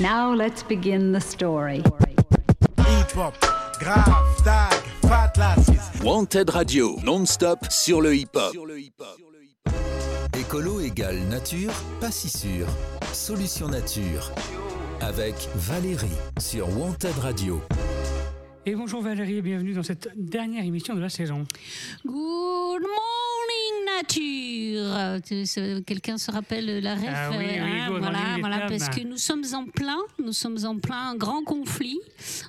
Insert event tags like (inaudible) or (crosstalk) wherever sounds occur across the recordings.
Now let's begin the story. Hip-hop, grave, tag, fat lasses. Wanted Radio, non-stop sur le hip-hop. Écolo égale nature, pas si sûr. Solution nature. Avec Valérie sur Wanted Radio. Et bonjour Valérie et bienvenue dans cette dernière émission de la saison. Good morning nature. Quelqu'un se rappelle la ref Ah oui, oui, hein, voilà, parce que nous sommes en plein, nous sommes en plein grand conflit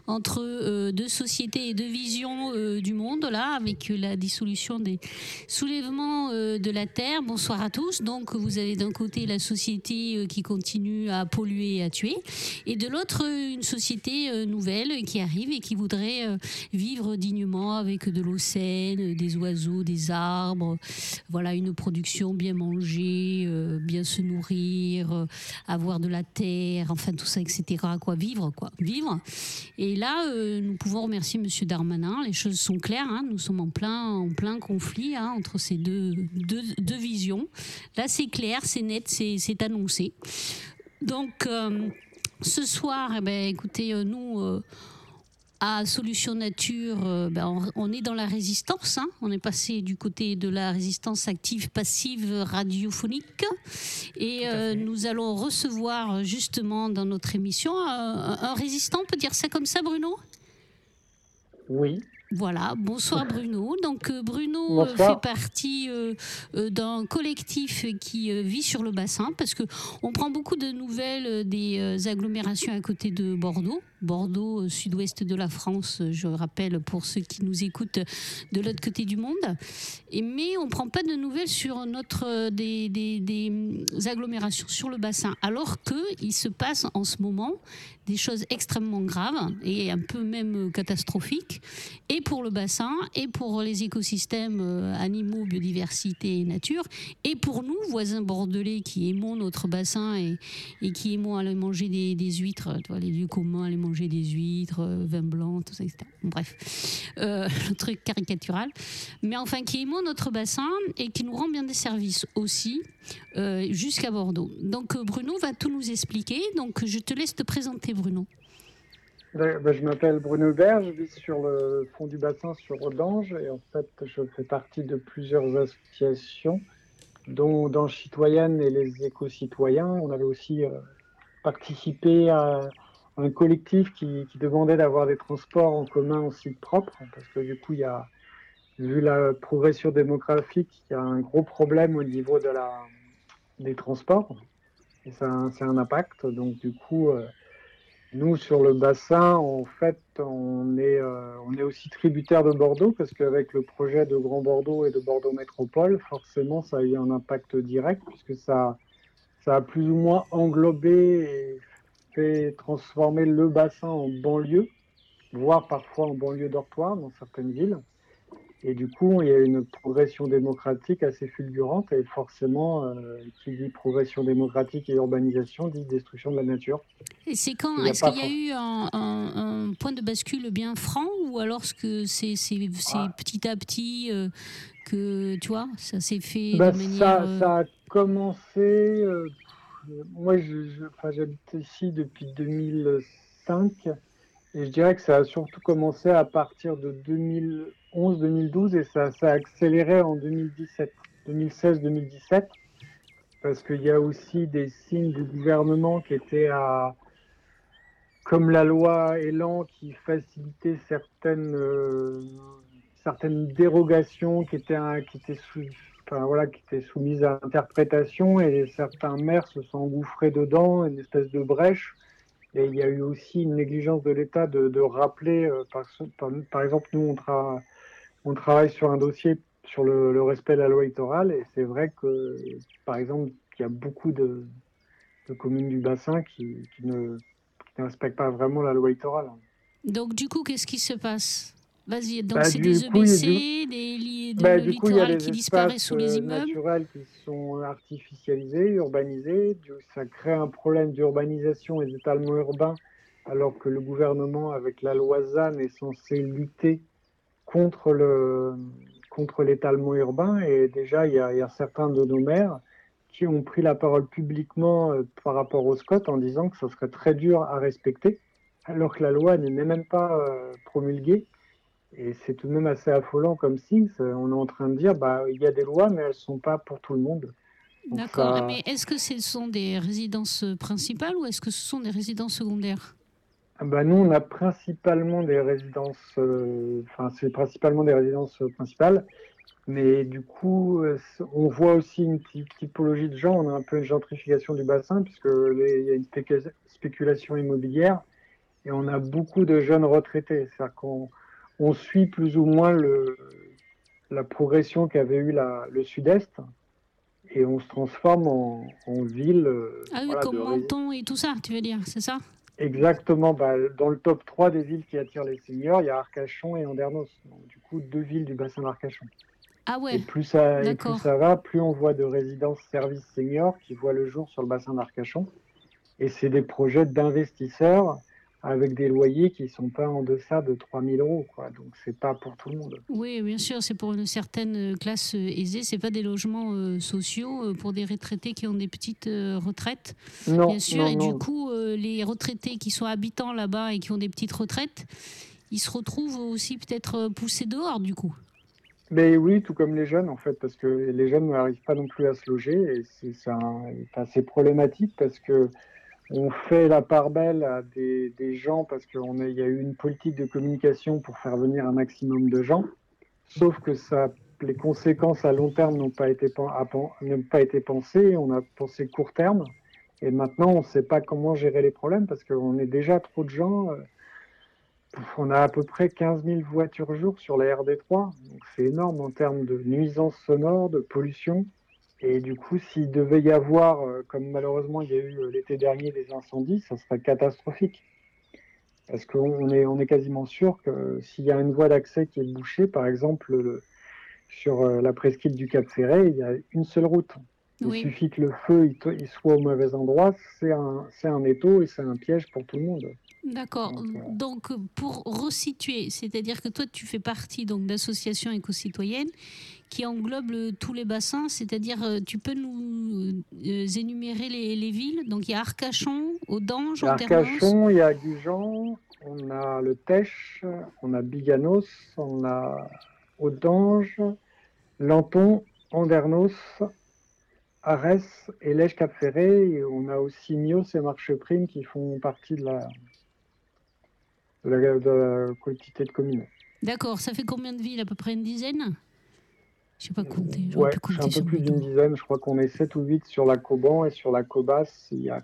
entre euh, deux sociétés et deux visions euh, du monde là, avec la dissolution des soulèvements euh, de la terre. Bonsoir à tous. Donc vous avez d'un côté la société euh, qui continue à polluer et à tuer, et de l'autre euh, une société euh, nouvelle qui arrive et qui voudrait euh, vivre dignement avec de l'eau saine, euh, des oiseaux, des arbres, voilà une production bien manger, euh, bien se nourrir, euh, avoir de la terre, enfin tout ça, etc. Quoi, vivre, quoi, vivre. Et là, euh, nous pouvons remercier Monsieur Darmanin. Les choses sont claires. hein, nous sommes en plein, en plein conflit hein, entre ces deux, deux, visions. Là, c'est clair, c'est net, c'est annoncé. Donc, ce soir, eh ben, écoutez, nous. À Solution Nature, euh, ben, on, on est dans la résistance. hein. On est passé du côté de la résistance active, passive, radiophonique. Et euh, nous allons recevoir justement dans notre émission un, un résistant, on peut dire ça comme ça, Bruno? Oui, voilà, bonsoir Bruno. Donc euh, Bruno Bonsoir. fait partie euh, d'un collectif qui vit sur le bassin parce que on prend beaucoup de nouvelles des agglomérations à côté de Bordeaux. Bordeaux, euh, sud-ouest de la France, euh, je rappelle pour ceux qui nous écoutent de l'autre côté du monde. Mais on ne prend pas de nouvelles sur notre, euh, des, agglomérations sur le bassin, alors qu'il se passe en ce moment des choses extrêmement graves et un peu même euh, catastrophiques, et pour le bassin, et pour les écosystèmes euh, animaux, biodiversité et nature, et pour nous, voisins bordelais, qui aimons notre bassin et, qui aimons aller manger des, des huîtres, les lieux communs, aller manger des huîtres, euh, vin blanc, tout ça, etc. Bref, euh, (laughs) le truc caricatural. Mais enfin, qui aimons notre bassin et qui nous rend bien des services aussi, euh, jusqu'à Bordeaux. Donc euh, Bruno va tout nous expliquer. Donc je te laisse te présenter, Bruno. Ben, ben, je m'appelle Bruno Hubert, je vis sur le fond du bassin sur Audange et en fait je fais partie de plusieurs associations dont dans Citoyenne et les éco-citoyens. On avait aussi participé à un collectif qui, demandait d'avoir des transports en commun en site propre parce que du coup il y a vu la progression démographique, il y a un gros problème au niveau de la, des transports et ça, a un- c'est un impact. Donc du coup euh, nous, sur le bassin, en fait, on est, euh, on est aussi tributaire de Bordeaux parce qu'avec le projet de Grand Bordeaux et de Bordeaux Métropole, forcément, ça a eu un impact direct puisque ça, ça a plus ou moins englobé fait transformer le bassin en banlieue, voire parfois en banlieue dortoir dans certaines villes. Et du coup, il y a une progression démocratique assez fulgurante et forcément, euh, qui dit progression démocratique et urbanisation dit destruction de la nature. Et c'est quand Il y a Est-ce qu'il y a eu un, un- un point de bascule bien franc ou alors que c'est Ah. petit à petit euh, que tu vois ça s'est fait Bah, de manière ça, euh, ça a commencé. euh, moi, je- enfin, j'habite ici depuis 2005 et je dirais que ça a surtout commencé à partir de 2011-2012 et ça, a accéléré en 2017, 2016-2017 parce qu'il y a aussi des signes du gouvernement qui étaient à comme la loi Elan qui facilitait certaines euh, certaines dérogations qui étaient qui étaient sous, enfin, voilà qui étaient soumises à interprétation et certains maires se sont engouffrés dedans une espèce de brèche et il y a eu aussi une négligence de l'État de, rappeler euh, par, exemple nous on, on travaille sur un dossier sur le, respect de la loi littorale et c'est vrai que par exemple il y a beaucoup de, communes du bassin qui, qui ne qui ne respectent pas vraiment la loi littorale. Donc du coup, qu'est-ce qui se passe? Vas-y, donc Bah, c'est des coup, EBC, des, li- de Bah, le du coup, il y a littoral des qui disparaît sous les euh, immeubles. naturels qui sont artificialisés, urbanisés. Ça crée un problème d'urbanisation et d'étalement urbain, alors que le gouvernement, avec la loi ZAN, est censé lutter contre le contre l'étalement urbain. Et déjà, il y a, il y a certains de nos maires qui ont pris la parole publiquement euh, par rapport au SCOT en disant que ce serait très dur à respecter, alors que la loi n'est même pas euh, promulguée. Et c'est tout de même assez affolant comme signe. On est en train de dire, bah, il y a des lois, mais elles ne sont pas pour tout le monde. D'accord. ça- Mais est-ce que ce sont des résidences principales ou est-ce que ce sont des résidences secondaires? Ah bah, nous, on a principalement des résidences, euh, enfin, c'est principalement des résidences euh, principales. Mais du coup, euh, on voit aussi une ty- typologie de gens. On a un peu une gentrification du bassin, puisque il y a une spécu- spéculation immobilière. Et on a beaucoup de jeunes retraités. C'est-à-dire qu'on on suit plus ou moins le, la progression qu'avait eu la- le sud-est. Et on se transforme en, en ville. euh, Ah oui, voilà, comme Menton et tout ça, tu veux dire, c'est ça? Exactement. Bah, dans le top 3 des villes qui attirent les seniors, il y a Arcachon et Andernos. Donc, du coup, deux villes du bassin d'Arcachon. Ah Et ouais, plus ça, et plus ça va, plus on voit de résidences services seniors qui voient le jour sur le bassin d'Arcachon. Et c'est des projets d'investisseurs avec des loyers qui sont pas en deçà de 3000 euros. Quoi. Donc, c'est pas pour tout le monde. oui, bien sûr, c'est pour une certaine classe euh, aisée. C'est pas des logements euh, sociaux euh, pour des retraités qui ont des petites euh, retraites, Non, bien sûr. non, et non. du coup, euh, les retraités qui sont habitants là-bas et qui ont des petites retraites, ils se retrouvent aussi peut-être euh, poussés dehors, du coup. Mais oui, tout comme les jeunes, en fait, parce que les jeunes n'arrivent pas non plus à se loger. Et c'est c'est un- c'est problématique parce que on fait la part belle à des, gens parce qu'il y a eu une politique de communication pour faire venir un maximum de gens. Sauf que ça, les conséquences à long terme n'ont pas été, pas été pensées. On a pensé court terme. Et maintenant, on ne sait pas comment gérer les problèmes parce qu'on est déjà trop de gens. on a à peu près 15 000 voitures jour sur la RD3, donc c'est énorme en termes de nuisances sonores, de pollution. Et du coup, s'il devait y avoir, euh, comme malheureusement il y a eu euh, l'été dernier des incendies, ça serait catastrophique. Parce qu'on est, on est quasiment sûr que s'il y a une voie d'accès qui est bouchée, par exemple le- sur euh, la presqu'île du Cap Ferret, il y a une seule route. Il Oui. suffit que le feu il, soit au mauvais endroit, c'est un, un étau et c'est un piège pour tout le monde. D'accord. Donc, Donc, pour resituer, c'est-à-dire que toi, tu fais partie donc d'associations éco-citoyennes qui englobent le- tous les bassins, c'est-à-dire, euh, tu peux nous euh, énumérer les, les villes Donc, il y a Arcachon, Audange. Arcachon, il y a Gujan, on a le Tèche, on a Biganos, on a Audange, Lanton, Andernos, Arès et Lège Cap Ferré. On a aussi Nios et Marcheprime qui font partie de la, de la, de la collectivité de communes. D'accord. Ça fait combien de villes? À peu près une dizaine? Je sais pas compter. Ouais, pu compter un peu plus d'une dizaine. Je crois qu'on est 7 ou 8 sur la Coban et sur la Cobas, il y a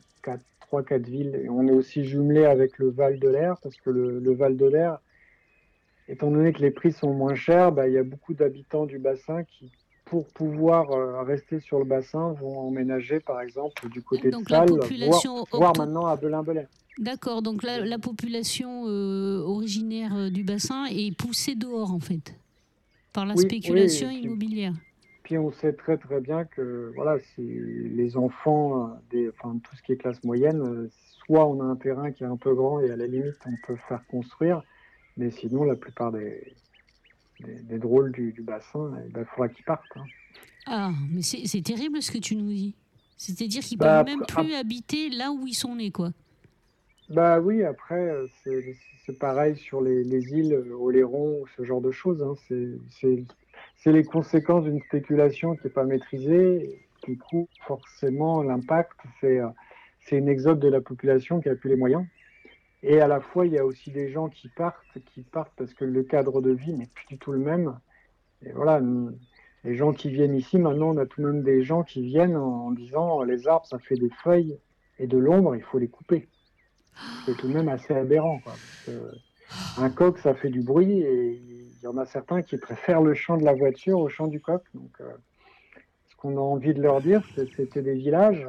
3-4 villes. Et on est aussi jumelé avec le Val de l'Air parce que le, le Val de l'Air, étant donné que les prix sont moins chers, bah, il y a beaucoup d'habitants du bassin qui, pour pouvoir euh, rester sur le bassin, vont emménager par exemple du côté Donc, de Salles, population voire, voire maintenant à Belin-Belin. D'accord. Donc, la, la population euh, originaire euh, du bassin est poussée dehors, en fait, par la Oui, spéculation immobilière. Puis on sait très très bien que voilà, les enfants, euh, des, enfin tout ce qui est classe moyenne, euh, soit on a un terrain qui est un peu grand et à la limite on peut faire construire, mais sinon la plupart des, des, des drôles du, du bassin, il ben, faudra qu'ils partent. hein. Ah, mais c'est terrible ce que tu nous dis. C'est-à-dire qu'ils Bah, peuvent même plus habiter là où ils sont nés, quoi. Bah oui, après euh, c'est pareil sur les, les îles, euh, Oléron, ce genre de choses. hein. C'est- les conséquences d'une spéculation qui n'est pas maîtrisée. Du coup, forcément, l'impact, c'est euh, une exode de la population qui a plus les moyens. Et à la fois, il y a aussi des gens qui partent, qui partent parce que le cadre de vie n'est plus du tout le même. Et voilà, les gens qui viennent ici, maintenant, on a tout de même des gens qui viennent en, en disant les arbres, ça fait des feuilles et de l'ombre, il faut les couper. C'est tout de même assez aberrant. Un coq, ça fait du bruit et il y en a certains qui préfèrent le chant de la voiture au chant du coq. Donc, euh, ce qu'on a envie de leur dire, c'était des villages.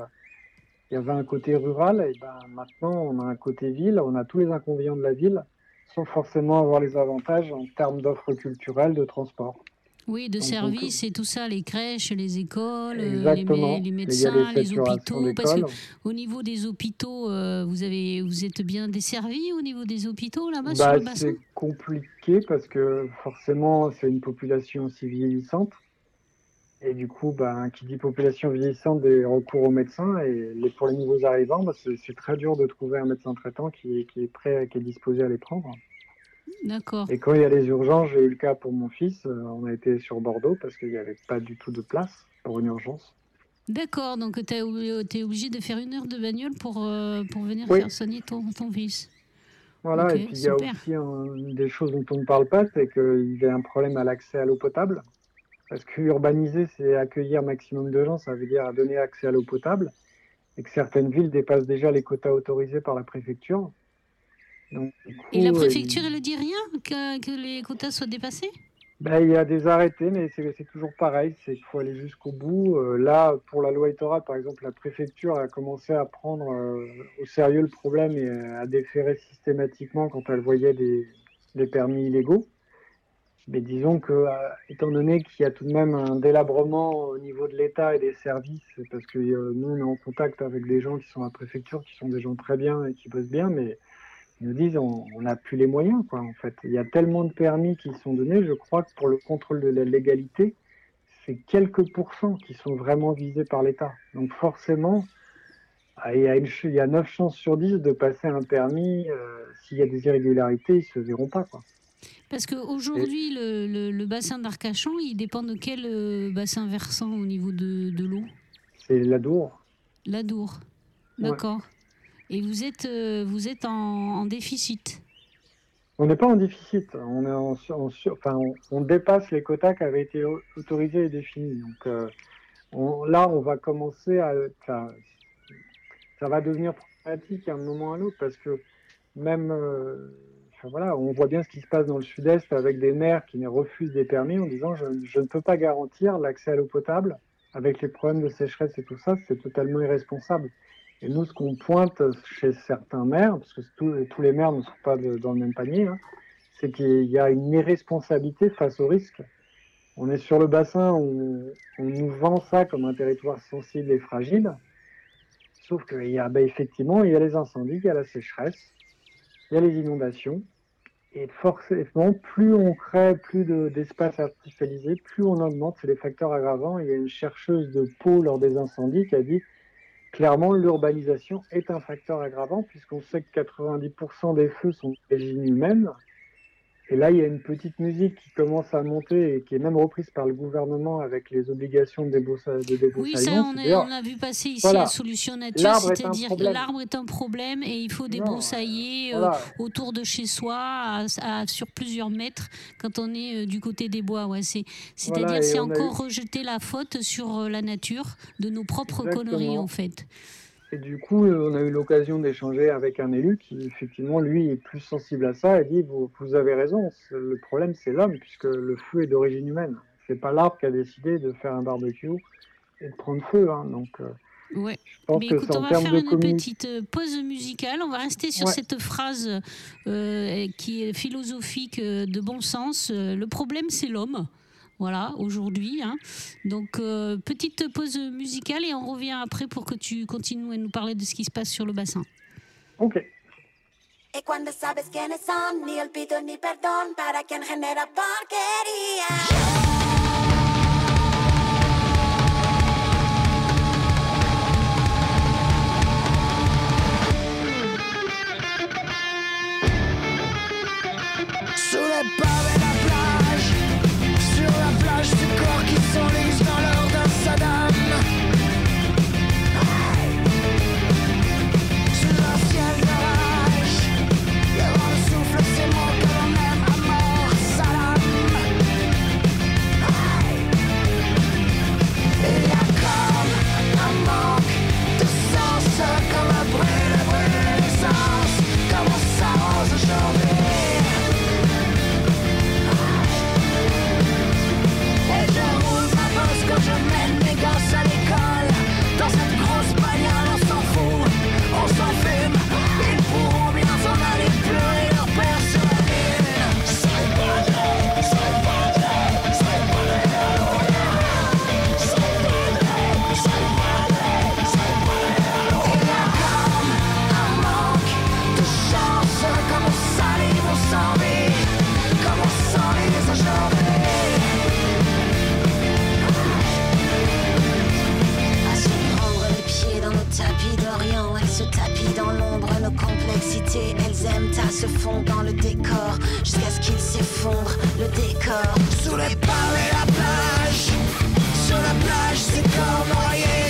Il y avait un côté rural et ben, maintenant on a un côté ville. On a tous les inconvénients de la ville sans forcément avoir les avantages en termes d'offres culturelles, de transport. Oui, de services et tout ça, les crèches, les écoles, euh, les, médecins, les hôpitaux. Parce que au niveau des hôpitaux, euh, vous, avez, vous êtes bien desservis au niveau des hôpitaux là-bas sur Bah, le bassin? c'est compliqué parce que forcément, c'est une population aussi vieillissante. Et du coup, ben, qui dit population vieillissante, des recours aux médecins. Et les, pour les nouveaux arrivants, c'est c'est très dur de trouver un médecin traitant qui, qui est prêt, qui est disposé à les prendre. D'accord. Et quand il y a les urgences, j'ai eu le cas pour mon fils, euh, on a été sur Bordeaux parce qu'il n'y avait pas du tout de place pour une urgence. D'accord, donc tu es obligé de faire une heure de bagnole pour, euh, pour venir Oui. faire soigner ton, ton fils. Voilà, et puis il y a aussi un- des choses dont on ne parle pas, c'est qu'il y a un problème à l'accès à l'eau potable. Parce que urbaniser, c'est accueillir maximum de gens, ça veut dire donner accès à l'eau potable. Et que certaines villes dépassent déjà les quotas autorisés par la préfecture. Donc, Et la préfecture, elle ne dit rien que, que les quotas soient dépassés? Ben, il y a des arrêtés, mais c'est toujours pareil, c'est qu'il faut aller jusqu'au bout. Euh, là, pour la loi littorale, par exemple, la préfecture a commencé à prendre euh, au sérieux le problème et à déférer systématiquement quand elle voyait des, des permis illégaux. Mais disons que, euh, étant donné qu'il y a tout de même un délabrement au niveau de l'État et des services, parce que euh, nous, on est en contact avec des gens qui sont à la préfecture, qui sont des gens très bien et qui bossent bien, mais ils nous disent on n'a plus les moyens quoi en fait. Il y a tellement de permis qui sont donnés, je crois que pour le contrôle de la légalité, c'est quelques pourcents qui sont vraiment visés par l'État. Donc forcément, ah, il y, a une ch- il y a 9 chances sur 10 de passer un permis. euh, S'il y a des irrégularités, ils se verront pas quoi. Parce qu'aujourd'hui, le, le, le bassin d'Arcachon, il dépend de quel euh, bassin versant au niveau de, de l'eau? C'est la Dour. L'Adour. Ouais. Et vous êtes, euh, vous êtes en, déficit On n'est pas en déficit, on, est en, on, dépasse les quotas qui avaient été au- autorisés et définis. Donc euh, on- là, on va commencer à. ça va devenir problématique à un moment ou à un autre parce que même. euh, voilà, on voit bien ce qui se passe dans le sud-est avec des maires qui refusent des permis en disant je ne peux pas garantir l'accès à l'eau potable avec les problèmes de sécheresse et tout ça, c'est totalement irresponsable. Et nous, ce qu'on pointe chez certains maires, parce que tous, les maires ne sont pas de- dans le même panier, hein, c'est qu'il y a une irresponsabilité face au risque. On est sur le bassin, on, on nous vend ça comme un territoire sensible et fragile. Sauf qu'il y a, ben, effectivement, il y a les incendies, il y a la sécheresse, il y a les inondations. Et forcément, plus on crée plus de- d'espaces artificialisés, plus on augmente, c'est des facteurs aggravants. Il y a une chercheuse de Pau lors des incendies qui a dit clairement l'urbanisation est un facteur aggravant puisqu'on sait que 90% des feux sont d'origine humaine. Et là, il y a une petite musique qui commence à monter et qui est même reprise par le gouvernement avec les obligations de, débroussaillement. Oui, ça, on, est- c'est-à-dire- on a vu passer ici Voilà. à Solution Nature, c'est-à-dire problème. l'arbre est un problème et il faut débroussailler euh, autour de chez soi à- à- sur plusieurs mètres quand on est euh, du côté des bois. Ouais, c'est, c'est-à-dire Voilà, c'est encore rejeter la faute sur euh, la nature de nos propres Exactement. conneries en fait. Et du coup, on a eu l'occasion d'échanger avec un élu qui, effectivement, lui, est plus sensible à ça et dit vous, vous avez raison, le problème, c'est l'homme, puisque le feu est d'origine humaine. C'est pas l'arbre qui a décidé de faire un barbecue et de prendre feu. hein. Donc, euh, Ouais. je pense Mais écoute, on va faire une petite euh, pause musicale. On va rester sur Ouais. cette phrase euh, qui est philosophique de bon sens. Le problème, c'est l'homme. Voilà, aujourd'hui. hein. Donc, euh, petite pause musicale et on revient après pour que tu continues à nous parler de ce qui se passe sur le bassin. Ok. Y cuando sabes quiénes son, ni olvido ni perdón para quien genera porquería? Corps qui à se fondre dans le décor jusqu'à ce qu'il s'effondre, le décor. Sous les pavés la plage Sur la plage c'est comme noyé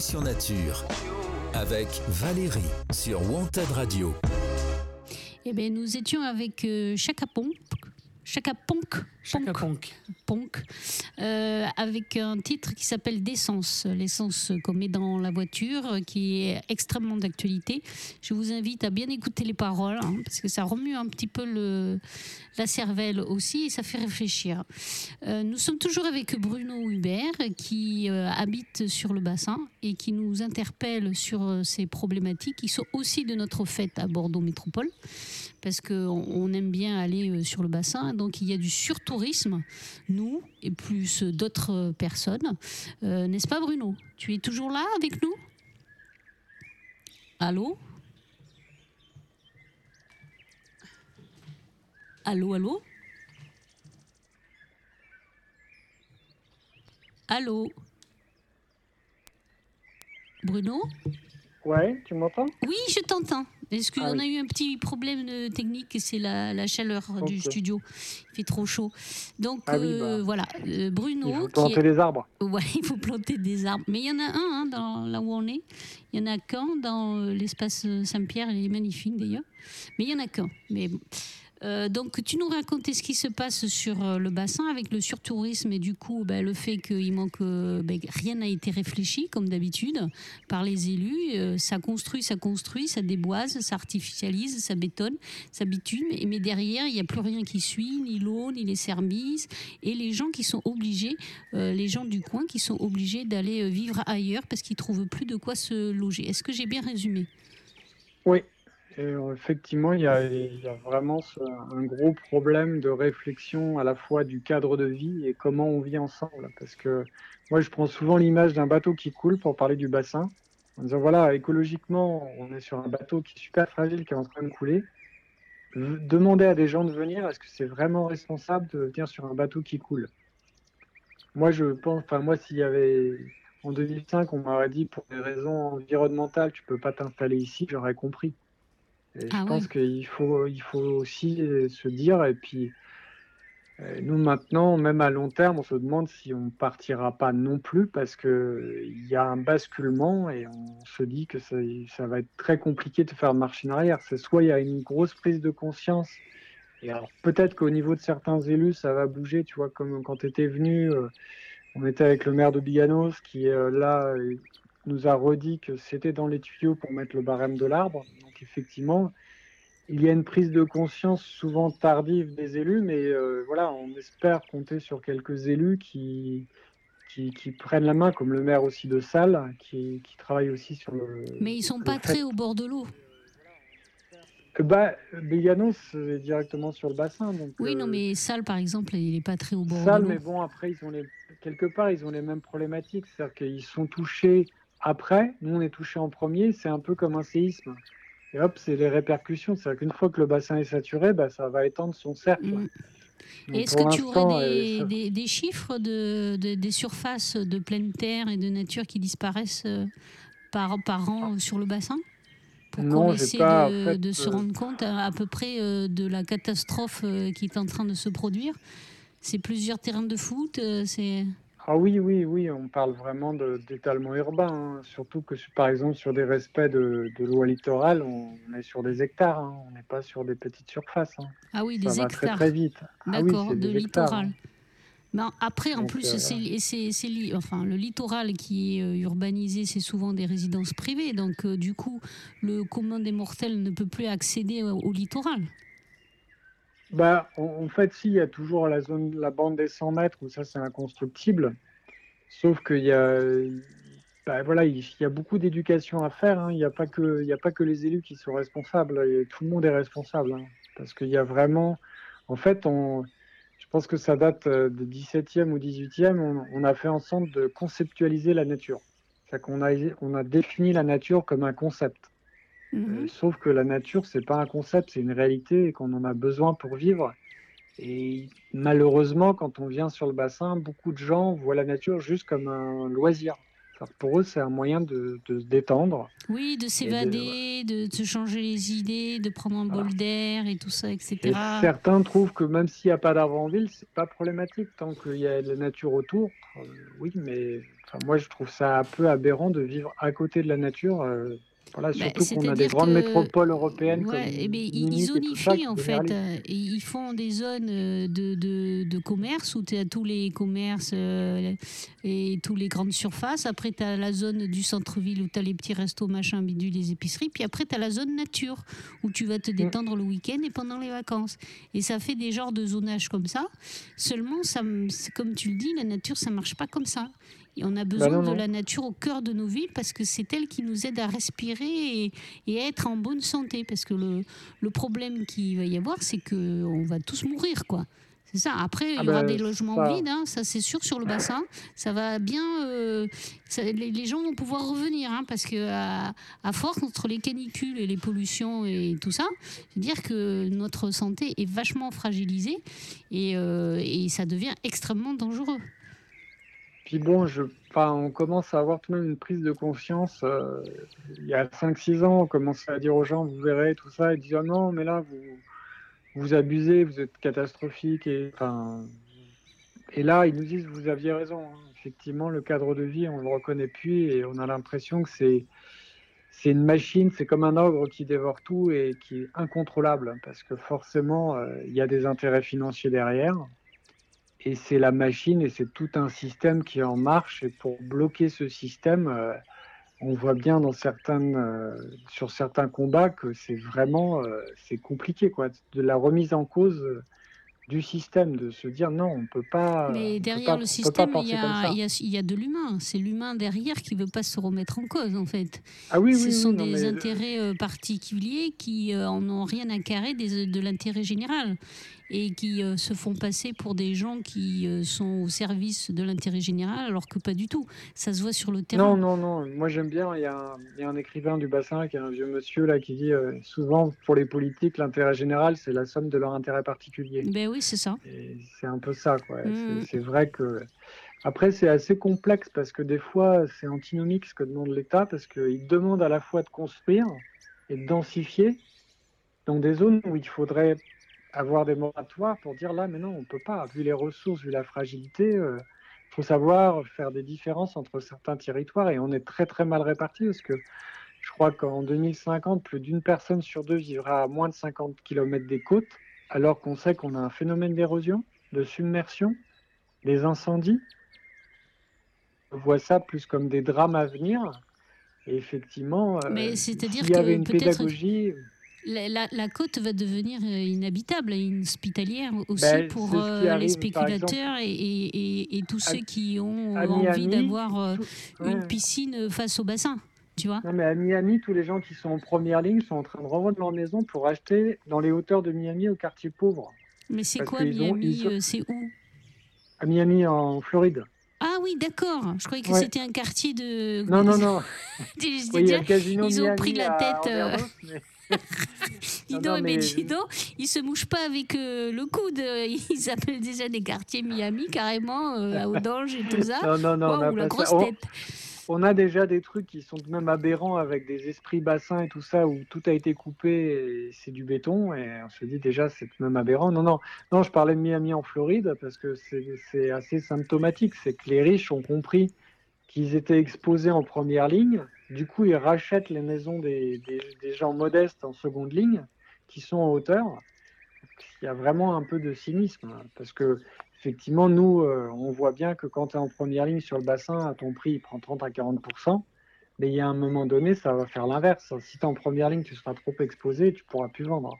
Solution nature. Avec Valérie sur Wanted Radio. Eh bien, nous étions avec euh, Chaka. Chaka Ponk. Ponk, euh, avec un titre qui s'appelle D'essence, l'essence qu'on met dans la voiture, qui est extrêmement d'actualité. Je vous invite à bien écouter les paroles, hein, parce que ça remue un petit peu le, la cervelle aussi, et ça fait réfléchir. Euh, nous sommes toujours avec Bruno Hubert, qui euh, habite sur le bassin et qui nous interpelle sur ces problématiques qui sont aussi de notre fête à Bordeaux Métropole parce qu'on on aime bien aller euh, sur le bassin. Donc il y a du surtourisme, nous et plus d'autres personnes. Euh, N'est-ce pas Bruno? Tu es toujours là avec nous? Allô? Allô, allô? Allô? Bruno? Ouais, tu m'entends? Oui, je t'entends. Est-ce qu'on Ah oui. a eu un petit problème technique C'est la, la chaleur du studio. Il fait trop chaud. Donc Ah oui, euh, bah. voilà, Euh, Bruno. Il faut planter est- les arbres. Ouais, (laughs) il faut planter des arbres. Mais il y en a un hein, dans, là où on est. Il y en a qu'un dans euh, l'espace Saint-Pierre. Il est magnifique d'ailleurs. Mais il y en a qu'un. Mais bon. Euh, donc, tu nous racontais ce qui se passe sur euh, le bassin avec le surtourisme et du coup, ben, le fait qu'il manque, euh, ben, rien n'a été réfléchi comme d'habitude par les élus. Ça construit, ça construit, ça déboise, ça artificialise, ça bétonne, ça bitume. Mais derrière, il n'y a plus rien qui suit, ni l'eau, ni les services. Et les gens qui sont obligés, les gens du coin qui sont obligés d'aller vivre ailleurs parce qu'ils trouvent plus de quoi se loger. Est-ce que j'ai bien résumé? Oui, Et, euh, effectivement, il y a, vraiment un gros problème de réflexion à la fois du cadre de vie et comment on vit ensemble. Parce que moi, je prends souvent l'image d'un bateau qui coule pour parler du bassin. En disant, voilà, écologiquement, on est sur un bateau qui est super fragile, qui est en train de couler. Demander à des gens de venir, est-ce que c'est vraiment responsable de venir sur un bateau qui coule? Moi, je pense, enfin, moi, s'il y avait, en 2005, on m'aurait dit pour des raisons environnementales, tu peux pas t'installer ici, j'aurais compris. Et Ah je pense qu'il faut, il faut aussi euh, se dire, et puis euh, nous maintenant, même à long terme, on se demande si on partira pas non plus parce que il y a un basculement et on se dit que ça, ça va être très compliqué de faire marche en arrière. C'est soit il y a une grosse prise de conscience, et alors peut-être qu'au niveau de certains élus, ça va bouger, tu vois, comme quand tu étais venu, euh, on était avec le maire de Biganos qui euh, là nous a redit que c'était dans les tuyaux pour mettre le barème de l'arbre. Donc effectivement, il y a une prise de conscience souvent tardive des élus, mais euh, voilà, on espère compter sur quelques élus qui, qui, qui prennent la main, comme le maire aussi de Salles, qui, qui travaille aussi sur le. Mais ils sont le pas fait- très au bord de l'eau. Bah, Béganos, c'est directement sur le bassin. Donc, Oui, euh, non, mais Salle, par exemple, il n'est pas très au bord Salles, de l'eau. mais bon, après, ils ont les... quelque part, ils ont les mêmes problématiques. C'est-à-dire qu'ils sont touchés après, nous, on est touchés en premier. C'est un peu comme un séisme. Et hop, c'est les répercussions. C'est-à-dire qu'une fois que le bassin est saturé, bah, ça va étendre son cercle. Mm. Est-ce que tu aurais euh, des, ça- des- des chiffres de, de- des surfaces de pleine terre et de nature qui disparaissent euh, par, par an euh, sur le bassin? Pour Non, qu'on essaie pas, de, en fait, de se rendre compte à, à peu près de la catastrophe qui est en train de se produire. C'est plusieurs terrains de foot, c'est... Ah oui, oui, oui, on parle vraiment d'étalement urbain, hein. surtout que par exemple sur des respects de, de loi littorale, on, on est sur des hectares, hein. on n'est pas sur des petites surfaces. hein. Ah oui, Ça des va hectares. très très vite. Ah oui, D'accord, de littoral. hein. Mais en- après, en Donc, plus, euh, c'est enfin, le littoral qui est euh, urbanisé, c'est souvent des résidences privées. Donc, euh, du coup, le commun des mortels ne peut plus accéder au, au littoral. Bah, en, fait, si, il y a toujours la zone, la bande des 100 mètres où ça c'est inconstructible. Sauf qu'il y a, bah, voilà, il y a beaucoup d'éducation à faire. hein. Il n'y a pas que, a pas que les élus qui sont responsables. Tout le monde est responsable. hein. Parce qu'il y a vraiment, en fait, on, je pense que ça date euh, du 17e ou 18e. On, a fait en sorte de conceptualiser la nature. C'est-à-dire on a défini la nature comme un concept. Mhm. Euh, sauf que la nature, c'est pas un concept, c'est une réalité et qu'on en a besoin pour vivre. Et malheureusement, quand on vient sur le bassin, beaucoup de gens voient la nature juste comme un loisir. Pour eux, c'est un moyen de, de se détendre. Oui, de s'évader, de se changer les idées, de prendre un bol d'air et tout ça, etc. Et certains trouvent que même s'il n'y a pas d'arbres en ville, c'est pas problématique tant qu'il y a de la nature autour. Euh, oui, mais enfin, moi, je trouve ça un peu aberrant de vivre à côté de la nature. euh, voilà, surtout qu'on a des grandes que- métropoles européennes Ouais, comme eh ben, ils, ils et ça, zonifient en fait. euh, ils font des zones euh, de, de, de commerce où tu as tous les commerces euh, et tous les grandes surfaces. Après, tu as la zone du centre-ville où tu as les petits restos, machin, bidule, les épiceries. Puis après, tu as la zone nature où tu vas Mm. te détendre le week-end et pendant les vacances. Et ça fait des genres de zonages comme ça. Seulement, ça, comme tu le dis, la nature, ça marche pas comme ça. Et on a besoin Bah non, de la nature au cœur de nos villes parce que c'est elle qui nous aide à respirer et, et à être en bonne santé. Parce que le, le problème qu'il va y avoir, c'est qu'on va tous mourir, quoi. C'est ça. Après, il y Ah aura bah, des logements ça- vides, hein, ça c'est sûr sur le bassin. Ça va bien. euh, ça- les, les gens vont pouvoir revenir, hein, parce que à, à force entre les canicules et les pollutions et tout ça, je veux dire que notre santé est vachement fragilisée et, euh, et ça devient extrêmement dangereux. Puis bon, je, on commence à avoir tout de même une prise de conscience. euh, il y a 5-6 ans, on commençait à dire aux gens, vous verrez, tout ça. Ils disaient, ah non, mais là, vous, vous abusez, vous êtes catastrophique. Et, et là, ils nous disent, vous aviez raison. hein. Effectivement, le cadre de vie, on le reconnaît plus et on a l'impression que c'est, c'est une machine, c'est comme un ogre qui dévore tout et qui est incontrôlable. Parce que forcément, euh, il y a des intérêts financiers derrière. Et c'est la machine et c'est tout un système qui est en marche. Et pour bloquer ce système, euh, on voit bien dans certaines, euh, sur certains combats que c'est vraiment euh, c'est compliqué. Quoi. De la remise en cause du système, de se dire non, on peut pas. Mais derrière pas- le système, il y, a, il y a- il y a de l'humain. C'est l'humain derrière qui ne veut pas se remettre en cause, en fait. Ah oui, Ce oui, sont oui, des intérêts particuliers qui euh, en ont rien à carrer des- de l'intérêt général et qui euh, se font passer pour des gens qui euh, sont au service de l'intérêt général alors que pas du tout. Ça se voit sur le terrain. Non, non, non. Moi, j'aime bien. Il y, a un, il y a un écrivain du bassin qui est un vieux monsieur là qui dit euh, souvent pour les politiques, l'intérêt général, c'est la somme de leur intérêt particulier. Ben oui, c'est ça. C'est un peu ça, quoi. Mm. C'est vrai que. Après, c'est assez complexe parce que des fois, c'est antinomique ce que demande l'État parce qu'il demande à la fois de construire et de densifier dans des zones où il faudrait avoir des moratoires pour dire là, mais non, on peut pas. Vu les ressources, vu la fragilité, il faut savoir faire des différences entre certains territoires et on est très très mal répartis parce que je crois qu'en 2050, plus d'une personne sur deux vivra à moins de 50 km des côtes, alors qu'on sait qu'on a un phénomène d'érosion, de submersion, des incendies. On voit ça plus comme des drames à venir. Et effectivement, euh, Mais c'est-à-dire s'il y avait une pédagogie, la, la- la côte va devenir euh, inhabitable et inhospitalière aussi Ben, pour euh, les spéculateurs et, et- et- et tous à- ceux qui ont envie d'avoir euh, une piscine face au bassin. Tu vois Non, mais à Miami, tous les gens qui sont en première ligne sont en train de revendre leur maison pour acheter dans les hauteurs de Miami au quartier pauvre. Mais c'est quoi Miami ont- C'est où? À Miami, en Floride. Ah oui, d'accord. Je croyais que Ouais. c'était un quartier de. Non, non, non. (laughs) Il ils ont Miami pris la tête. Non, et mais- ils se mouchent pas avec euh, le coude. (laughs) Ils appellent déjà des quartiers Miami carrément, euh, à Audange et tout ça. Non, non, non, on la grosse a déjà des trucs qui sont même aberrants avec des esprits bassins et tout ça où tout a été coupé et c'est du béton et on se dit déjà c'est même aberrant. Non, non, non, je parlais de Miami en Floride parce que c'est assez symptomatique. C'est que les riches ont compris qu'ils étaient exposés en première ligne. Du coup, ils rachètent les maisons des, gens modestes en seconde ligne qui sont en hauteur. Il y a vraiment un peu de cynisme hein, parce que effectivement, nous, euh, on voit bien que quand tu es en première ligne sur le bassin, à ton prix, il prend 30 à 40% mais il y a un moment donné, ça va faire l'inverse. Si tu es en première ligne, tu seras trop exposé, tu pourras plus vendre.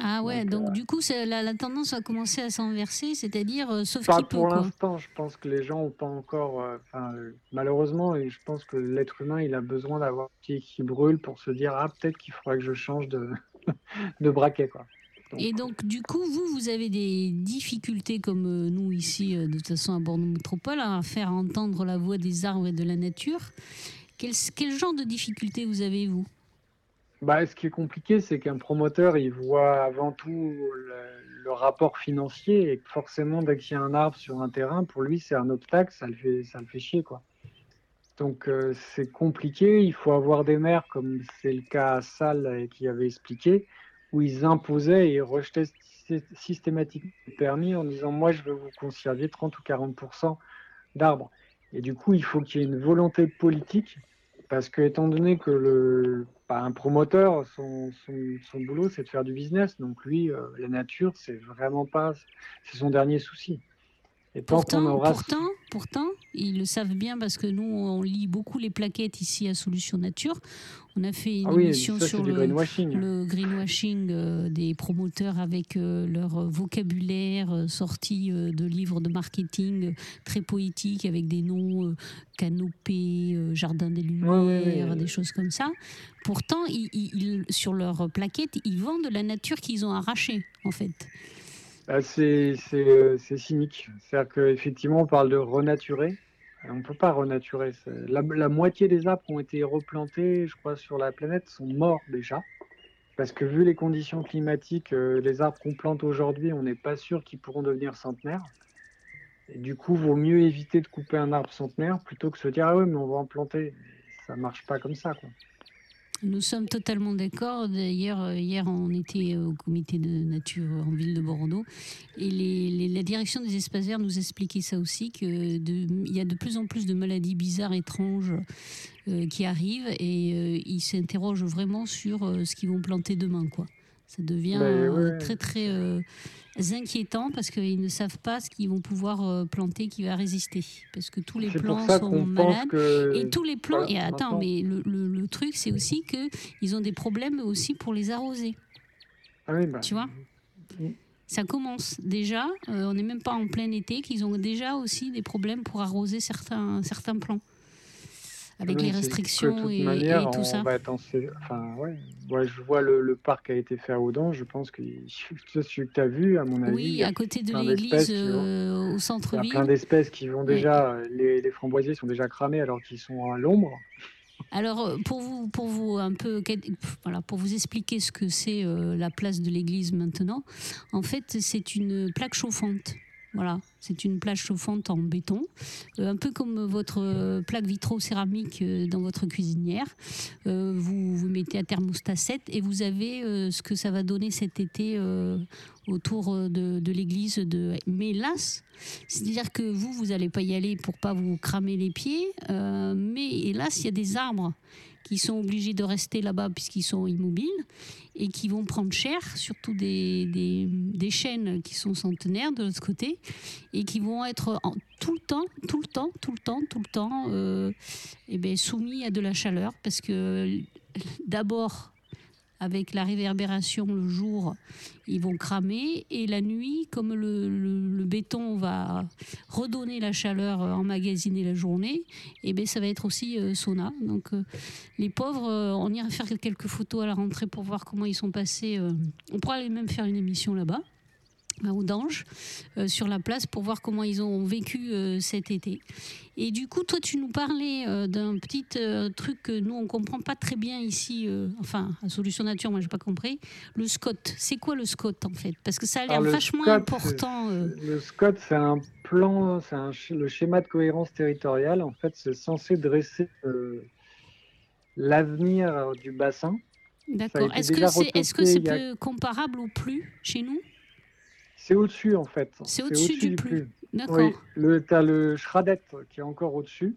Ah ouais, Donc, donc du coup, la, la tendance a commencé à s'inverser, c'est-à-dire euh, sauf Pas qui pour l'instant, je pense que les gens ont pas encore. euh, euh, malheureusement, et je pense que l'être humain, il a besoin d'avoir un pied qui brûle pour se dire ah peut-être qu'il faudrait que je change de, (laughs) de braquet quoi. Donc, Et donc, du coup, vous, vous avez des difficultés, comme euh, nous ici, euh, de toute façon à Bordeaux Métropole, à faire entendre la voix des arbres et de la nature. Quel, quel genre de difficultés vous avez, vous? Bah, ce qui est compliqué, c'est qu'un promoteur, il voit avant tout le, rapport financier et que forcément, dès qu'il y a un arbre sur un terrain, pour lui, c'est un obstacle, ça le fait, ça le fait chier, quoi. Donc, euh, c'est compliqué. Il faut avoir des maires, comme c'est le cas à Salles et qui avait expliqué, où ils imposaient et rejetaient sy- systématiquement le permis en disant Moi, je veux vous conserver 30 ou 40% d'arbres. Et du coup, il faut qu'il y ait une volonté politique parce que, étant donné que le, bah, un promoteur, son, son, son boulot, c'est de faire du business. Donc, lui, euh, la nature, c'est vraiment pas. C'est son dernier souci. Et Pourtant, aura. pourtant, pourtant, ils le savent bien parce que nous, on lit beaucoup les plaquettes ici à Solutions Nature. On a fait une Ah oui, émission ça, sur le, greenwashing. le greenwashing euh, des promoteurs avec euh, leur vocabulaire euh, sorti de livres de marketing très poétiques avec des noms canopée, jardin des lumières, Ouais, ouais, ouais. des choses comme ça. Pourtant, ils, ils- ils- sur leurs plaquettes, ils vendent de la nature qu'ils ont arrachée, en fait. C'est c'est, euh, c'est cynique. C'est-à-dire qu'effectivement, on parle de renaturer. On ne peut pas renaturer. La, la moitié des arbres qui ont été replantés, je crois, sur la planète sont morts déjà. Parce que vu les conditions climatiques, euh, les arbres qu'on plante aujourd'hui, on n'est pas sûr qu'ils pourront devenir centenaires. Du coup, vaut mieux éviter de couper un arbre centenaire plutôt que se dire ah ouais, mais on va en planter. Ça marche pas comme ça. Nous sommes totalement d'accord. D'ailleurs, euh, hier, on était au comité de nature en ville de Bordeaux et les- les- la direction des espaces verts nous expliquait ça aussi qu'il y a de plus en plus de maladies bizarres, étranges euh, qui arrivent et euh, ils s'interrogent vraiment sur euh, ce qu'ils vont planter demain. Quoi. Ça devient Ben, ouais. très très euh, inquiétant parce qu'ils ne savent pas ce qu'ils vont pouvoir euh, planter qui va résister. Parce que tous les ça sont malades. que. Et tous les plants, voilà, et attends, maintenant- mais le, le- le truc, c'est aussi que ils ont des problèmes aussi pour les arroser, Ah oui, bah, tu vois? Ça commence déjà, euh, on n'est même pas en plein été, qu'ils ont déjà aussi des problèmes pour arroser certains, certains plants. Avec Oui, les restrictions toute et, manière, et tout on ça. va être en sé- Enfin, ouais. Je vois le, le parc a été fait à Audan. Je pense que (laughs) celui que tu as vu, à mon avis, Oui, à côté de l'église euh, au il y a centre-ville. plein d'espèces qui vont déjà. Les, les framboisiers sont déjà cramés alors qu'ils sont à l'ombre. Alors euh, pour vous, pour vous un peu, voilà, pour vous expliquer ce que c'est euh, la place de l'église maintenant, en fait c'est une plaque chauffante. Voilà, c'est une plaque chauffante en béton, euh, un peu comme votre plaque vitro-céramique euh, dans votre cuisinière. Euh, vous vous mettez à thermostat 7 et vous avez ce que ça va donner cet été autour de, l'église de Mélas. C'est-à-dire que vous, vous n'allez pas y aller pour pas vous cramer les pieds, mais hélas, il y a des arbres qui sont obligés de rester là-bas puisqu'ils sont immobiles et qui vont prendre cher, surtout des, des, des chênes qui sont centenaires de l'autre côté et qui vont être tout le temps, tout le temps, tout le temps, tout le temps euh, eh ben, soumis à de la chaleur parce que d'abord avec la réverbération le jour, ils vont cramer et la nuit, comme le, béton va redonner la chaleur euh, emmagasinée la journée, et ben ça va être aussi euh, sauna. Donc euh, les pauvres, on ira faire quelques photos à la rentrée pour voir comment ils sont passés. on pourra même faire une émission là-bas. À Audange, euh, sur la place pour voir comment ils ont vécu euh, cet été. Et du coup, toi, tu nous parlais euh, d'un petit truc que nous, on comprend pas très bien ici, enfin, à Solution Nature, moi, j'ai pas compris. Le SCOT, c'est quoi le SCOT en fait? Parce que ça a l'air vachement important. Le SCOT, c'est un plan, c'est le schéma de cohérence territoriale. En fait, c'est censé dresser l'avenir du bassin. D'accord. Est-ce que c'est est -ce peu comparable au plus chez nous? C'est au-dessus, en fait. C'est au-dessus du plus. D'accord. Oui, le, tu as le Schradet qui est encore au-dessus,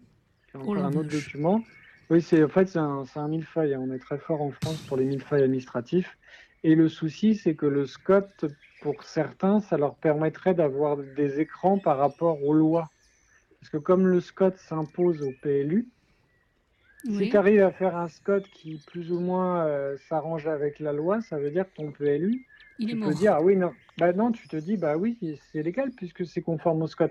qui est Oh encore la un autre vache. document. Oui, c'est en fait c'est un, c'est un millefeuille. hein. On est très fort en France pour les millefeuilles administratifs. Et le souci, c'est que le SCOT, pour certains, ça leur permettrait d'avoir des écrans par rapport aux lois. Parce que comme le SCOT s'impose au PLU, si tu arrives à faire un SCOT qui plus ou moins euh, s'arrange avec la loi, ça veut dire que ton PLU, Il est tu mort. peux dire ah oui non, bah non, tu te dis bah oui c'est légal puisque c'est conforme au SCOT.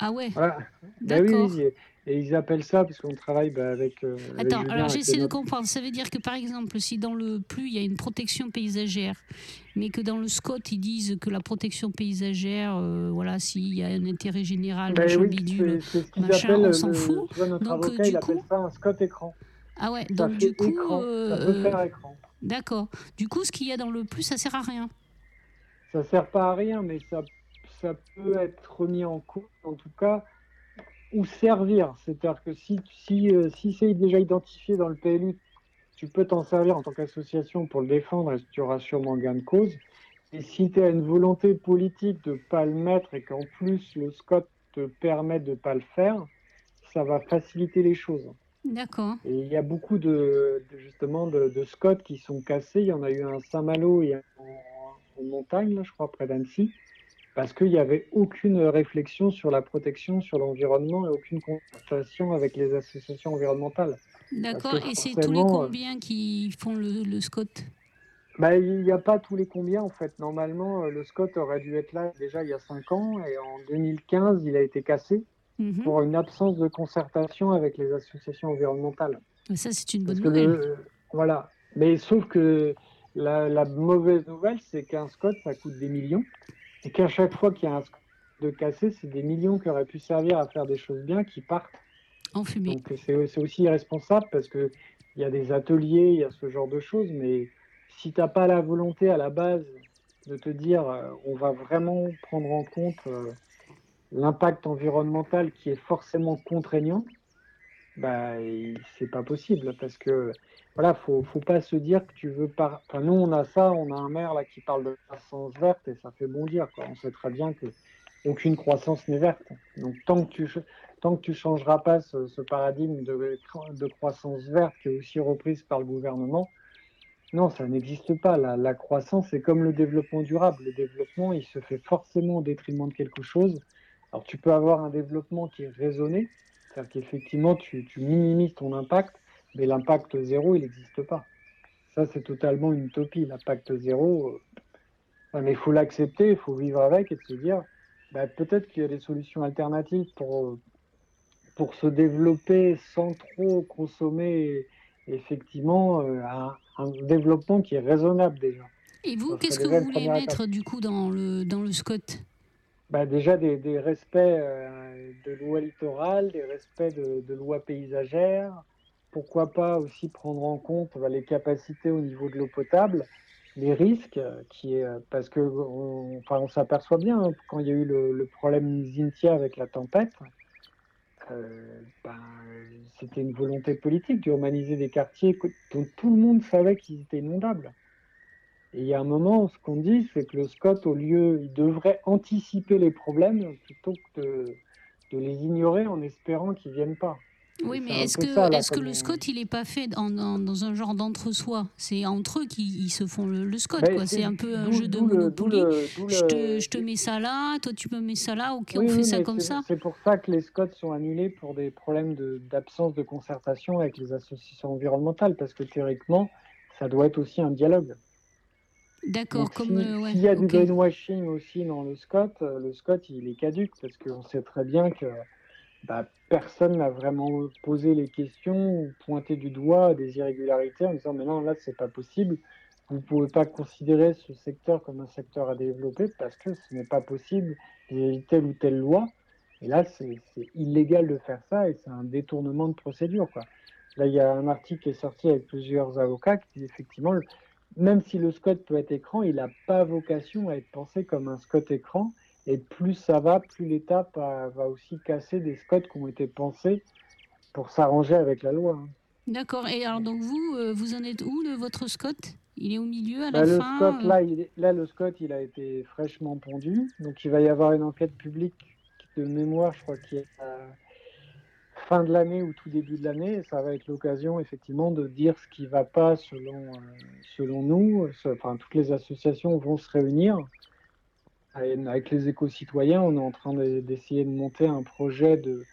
Ah ouais. Voilà. Bah oui, D'accord. oui, et, ils appellent ça, parce qu'on travaille bah, avec. euh, avec Attends, alors j'essaie de comprendre. Ça veut dire que par exemple, si dans le plus il y a une protection paysagère, mais que dans le SCOT ils disent que la protection paysagère, euh, voilà, s'il y a un intérêt général, Bah machin oui, bidule, ce on s'en fout. Tu vois, notre Donc, euh, du il appelle coup- ça un SCOT écran. Ah ouais, Ça donc du coup, écran. ça peut faire écran. D'accord. Du coup, ce qu'il y a dans le plus, ça sert à rien. Ça sert pas à rien, mais ça, ça peut être remis en cause, en tout cas, ou servir. C'est-à-dire que si, si, euh, si c'est déjà identifié dans le PLU, tu peux t'en servir en tant qu'association pour le défendre et tu auras sûrement gain de cause. Et si tu as une volonté politique de ne pas le mettre et qu'en plus le SCOT te permet de ne pas le faire, ça va faciliter les choses. D'accord. Et il y a beaucoup de, de- justement de, de Scott qui sont cassés. Il y en a eu un à Saint-Malo et un en, en montagne, là, je crois, près d'Annecy, parce qu'il n'y avait aucune réflexion sur la protection, sur l'environnement et aucune concertation avec les associations environnementales. D'accord. Et c'est tous les euh, combien qui font le, le SCOT Bah, il n'y a pas tous les combien en fait. Normalement, euh, le Scott aurait dû être là déjà il y a 5 ans et en 2015, il a été cassé Mhm. pour une absence de concertation avec les associations environnementales. Ça, c'est une bonne Parce nouvelle. le- voilà. Mais sauf que la, la mauvaise nouvelle, c'est qu'un Scott, ça coûte des millions. Et qu'à chaque fois qu'il y a un Scott de cassé, c'est des millions qui auraient pu servir à faire des choses bien qui partent. En fumée. Donc c'est c'est aussi irresponsable parce qu'il y a des ateliers, il y a ce genre de choses. Mais si tu n'as pas la volonté à la base de te dire euh, on va vraiment prendre en compte euh, l'impact environnemental qui est forcément contraignant, bah, c'est pas possible parce que voilà, faut, faut pas se dire que tu veux pas. Enfin, nous, on a ça, on a un maire là qui parle de croissance verte et ça fait bondir. Quoi. On sait très bien que aucune croissance n'est verte. Donc, tant que tu, tant que tu changeras pas ce, ce paradigme de, de croissance verte qui est aussi reprise par le gouvernement, non, ça n'existe pas. La, la croissance, c'est comme le développement durable. Le développement, il se fait forcément au détriment de quelque chose. Alors, tu peux avoir un développement qui est raisonné, c'est-à-dire qu'effectivement, tu, tu minimises ton impact, mais l'impact zéro, il n'existe pas. Ça, c'est totalement une utopie. L'impact zéro, euh, mais il faut l'accepter, il faut vivre avec et se dire, bah, peut-être qu'il y a des solutions alternatives pour, euh, pour se développer sans trop consommer, effectivement, euh, un, un développement qui est raisonnable déjà. Et vous, qu'est-ce que vous voulez mettre du coup dans le, dans le SCOT Bah, déjà des, des respects euh, de lois littorales, des respects de, lois paysagères. Pourquoi pas aussi prendre en compte bah, les capacités au niveau de l'eau potable, les risques, euh, qui est, euh, parce que on, enfin, on s'aperçoit bien hein, quand il y a eu le, problème Zintia avec la tempête, ben, c'était une volonté politique d'urmaniser des quartiers dont tout le monde savait qu'ils étaient inondables. Et il y a un moment, ce qu'on dit, c'est que le SCOT, au lieu, il devrait anticiper les problèmes plutôt que de, de les ignorer en espérant qu'ils viennent pas. Oui, mais est-ce que, ça, là, est-ce que comme le on- SCOT, il n'est pas fait en- en- dans un genre d'entre-soi? C'est entre eux qu'ils ils se font le, le SCOT, Ben, c'est un peu un jeu de Monopoly. le- je, te, je te mets ça là, toi tu me mets ça là, ok, Oui, on fait ça comme ça. C'est pour ça que les SCOT sont annulés pour des problèmes de- d'absence de, concertation avec les associations environnementales, parce que théoriquement, ça doit être aussi un dialogue. D'accord, comme. euh, ouais, S'il y a du ok. greenwashing aussi dans le SCOT, euh, le SCOT, il est caduque parce qu'on sait très bien que bah, personne n'a vraiment posé les questions ou pointé du doigt des irrégularités en disant mais non, là, c'est pas possible. vous ne pouvez pas considérer ce secteur comme un secteur à développer parce que ce n'est pas possible vis-à-vis telle ou telle loi. Et là, c'est illégal de faire ça et c'est un détournement de procédure. Quoi. Là, il y a un article qui est sorti avec plusieurs avocats qui dit effectivement, même si le SCOT peut être écran, il n'a pas vocation à être pensé comme un SCOT écran. Et plus ça va, plus l'État va aussi casser des SCOT qui ont été pensés pour s'arranger avec la loi. D'accord. Et alors, donc, vous, euh, vous en êtes où de votre Scott? Il est au milieu, à Bah, la le fin Scott, euh, là, il là, le Scott, il a été fraîchement pondu. Donc, il va y avoir une enquête publique de mémoire, je crois, qui est à fin de l'année ou tout début de l'année. Ça va être l'occasion, effectivement, de dire ce qui ne va pas selon, euh, selon nous. Enfin, toutes les associations vont se réunir. Avec les éco-citoyens, on est en train de- d'essayer de monter un projet de,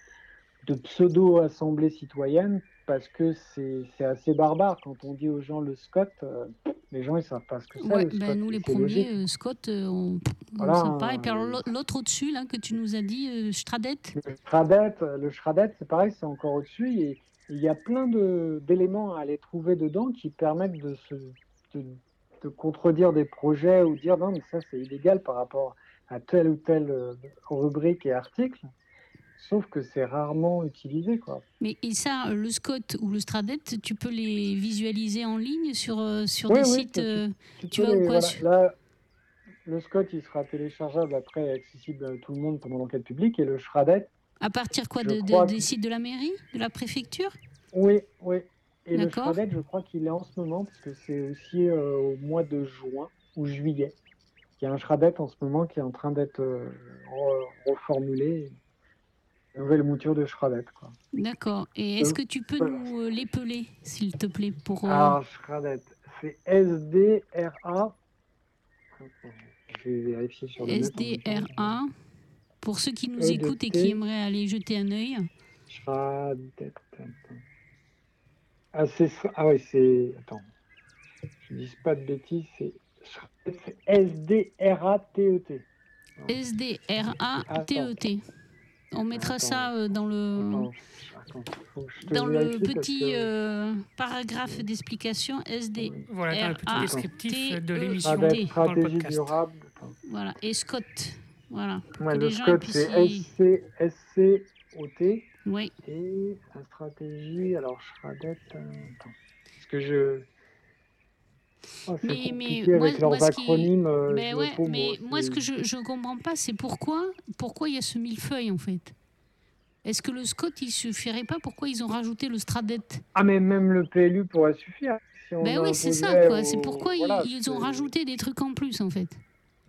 de pseudo-assemblée citoyenne parce que c'est assez barbare. Quand on dit aux gens le Scott, euh, les gens ils savent pas ce que c'est. Ouais, le ben, nous les premiers, euh, Scott, euh, on ne Voilà, sait pas. Et puis l'autre au-dessus, là, que tu nous as dit, euh, Stradet Le Schradet, le Schradet, c'est pareil, c'est encore au-dessus. Et il y a plein d'éléments à aller trouver dedans qui permettent de, se, de, de contredire des projets ou dire non, mais ça c'est illégal par rapport à telle ou telle rubrique et article. Sauf que c'est rarement utilisé. Quoi. Mais et ça, le Scott ou le Stradet, tu peux les visualiser en ligne sur, euh, sur Oui, des oui, sites tu- euh, Tu Tu peux vas les- quoi, voilà, sur- Là, le Scott, il sera téléchargeable après et accessible à tout le monde pendant l'enquête publique. Et le Schradet, à partir quoi de, de- des que- sites de la mairie, de la préfecture? Oui, oui. Et le. Schradet, je crois qu'il est en ce moment, parce que c'est aussi euh, au mois de juin ou juillet. Il y a un Schradet en ce moment qui est en train d'être euh, re- reformulé. Nouvelle mouture de Schradet. Quoi. D'accord. Et est-ce Euh, que tu peux nous euh, l'épeler, s'il te plaît, pour... euh, Alors, Schradet, c'est SDRA. Je vais vérifier sur le temps. SDRA, pour ceux qui nous écoutent et qui aimeraient aller jeter un œil. Schradet. Ah, c'est. Ah oui, c'est. Attends. Je dis pas de bêtises, c'est S-D-R-A-T-E-T. S-D-R-A-T-E-T. On mettra Attends. ça euh, dans le, Attends, attends, dans le petit que- euh, paragraphe d'explication SD. Voilà, dans le petit descriptif de T-E-T. l'émission stratégie durable. Voilà. Et Scott. Voilà. Ouais, le Scott, c'est SC, S-C-O-T. Oui. Et la stratégie, alors Schradet, euh, attends. Parce que je. C'est Mais- mais moi- ce qui- acronymes. euh, je ouais, me trouve, mais moi, moi, ce c'est- que je ne comprends pas, c'est pourquoi pourquoi il y a ce millefeuille, en fait? Est-ce que le Scott, il suffirait pas? Pourquoi ils ont rajouté le Stradet Ah, mais même le PLU pourrait suffire. Si on Ben oui, c'est ça, quoi. C'est pourquoi ils- voilà, ils, ont rajouté des trucs en plus, en fait.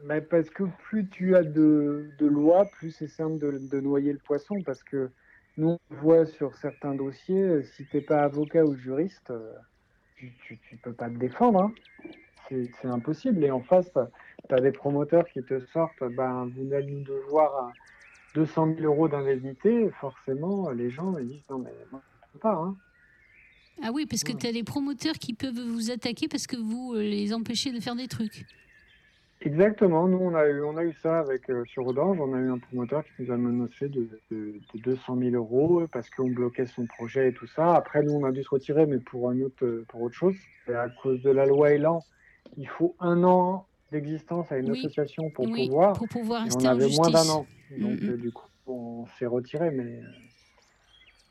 Ben, parce que plus tu as de, de lois, plus c'est simple de, de noyer le poisson. Parce que nous, on voit sur certains dossiers, euh, si tu n'es pas avocat ou juriste, euh, tu ne peux pas te défendre. hein. C'est impossible. Et en face, tu as des promoteurs qui te sortent ben, vous allez nous devoir à 200 000 euros d'indemnité. Forcément, les gens ils disent non, mais moi, je ne peux pas. hein. Ah oui, parce que Ouais. tu as des promoteurs qui peuvent vous attaquer parce que vous euh, les empêchez de faire des trucs. Exactement, nous on a eu, on a eu ça avec euh, sur Odange, on a eu un promoteur qui nous a menacé de, de, de 200 000 euros parce qu'on bloquait son projet et tout ça. Après nous on a dû se retirer mais pour un autre euh, pour autre chose. Et à cause de la loi Elan, il faut un an d'existence à une Oui. association pour oui, pouvoir. pour pouvoir rester on en avait justice. moins d'un an, donc Mm, mm. euh, du coup on s'est retiré mais euh,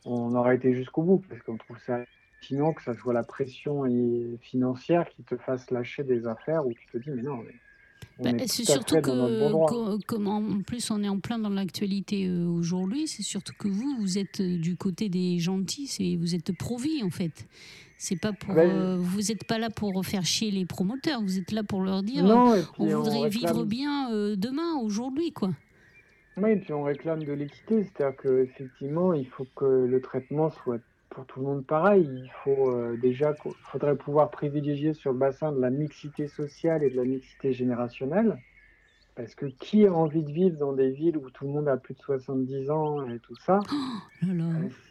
on aurait été jusqu'au bout parce qu'on trouve ça sinon que ça soit la pression et- financière qui te fasse lâcher des affaires où tu te dis mais non mais c'est tout à surtout bon que, en plus on est en plein dans l'actualité euh, aujourd'hui, c'est surtout que vous, vous êtes euh, du côté des gentils, c'est vous êtes pro-vie en fait. C'est pas pour, Ouais. euh, vous n'êtes pas là pour faire chier les promoteurs, vous êtes là pour leur dire, Non, on voudrait réclame... vivre bien euh, demain, aujourd'hui quoi. Oui, et puis on réclame de l'équité, c'est-à-dire qu'effectivement, il faut que le traitement soit pour tout le monde pareil. Il faut euh, déjà, faudrait pouvoir privilégier sur le bassin de la mixité sociale et de la mixité générationnelle. Parce que qui a envie de vivre dans des villes où tout le monde a plus de 70 ans et tout ça? Là.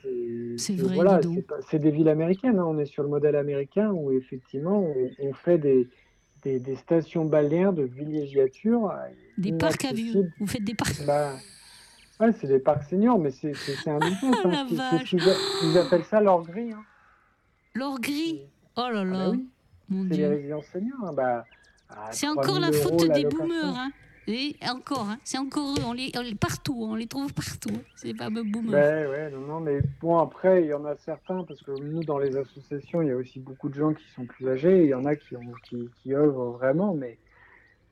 euh, C'est vrai, voilà, c'est des villes américaines. hein. On est sur le modèle américain où effectivement on, on fait des, des, des stations balnéaires de villégiature. euh, Des parcs à vieux. Vous faites des parcs. Bah, ouais, c'est des parcs seniors, mais c'est un business. Oh, hein. la vache. Ils appellent ça leur grille. hein. L'or gris. Oh là Ah là. bah oui. Mon c'est les résidences seniors. hein, Bah, C'est 3000 encore la euros, faute des boomers. Hein. Et encore, hein. c'est encore eux. On les, on les- partout, on les trouve partout. C'est pas boomers. Ouais, ouais, non, non, mais bon, après, il y en a certains, parce que nous, dans les associations, il y a aussi beaucoup de gens qui sont plus âgés, il y en a qui, ont, qui, qui œuvrent vraiment, mais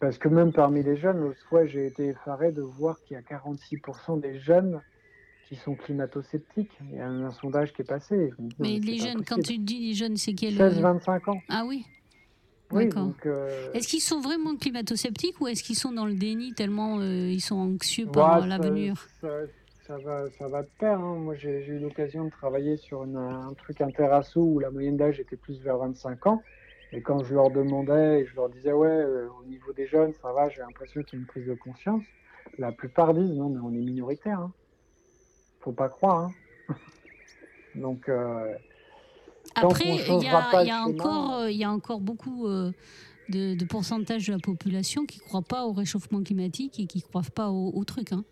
parce que même parmi les jeunes, l'autre fois, j'ai été effaré de voir qu'il y a 46% des jeunes qui sont climato-sceptiques. Il y a un, sondage qui est passé. Dis, Mais les jeunes, quand tu dis les jeunes, c'est quel euh, 16-25 ans. Ah oui. Oui, donc. euh, Est-ce qu'ils sont vraiment climato-sceptiques ou est-ce qu'ils sont dans le déni tellement euh, ils sont anxieux par euh, l'avenir Ça, ça va, ça va de pair. hein. Moi, j'ai j'ai eu l'occasion de travailler sur une- un truc interasso où la moyenne d'âge était plus vers 25 ans. Et quand je leur demandais et je leur disais, ouais, euh, au niveau des jeunes, ça va, j'ai l'impression qu'il y a une prise de conscience, la plupart disent, non, mais on est minoritaire. Hein. Faut pas croire. Hein. (laughs) Donc, euh, Après, qu'on il y a, y encore, euh, il y a encore beaucoup euh, de, de pourcentage de la population qui ne croient pas au réchauffement climatique et qui ne croient pas au, au truc. hein.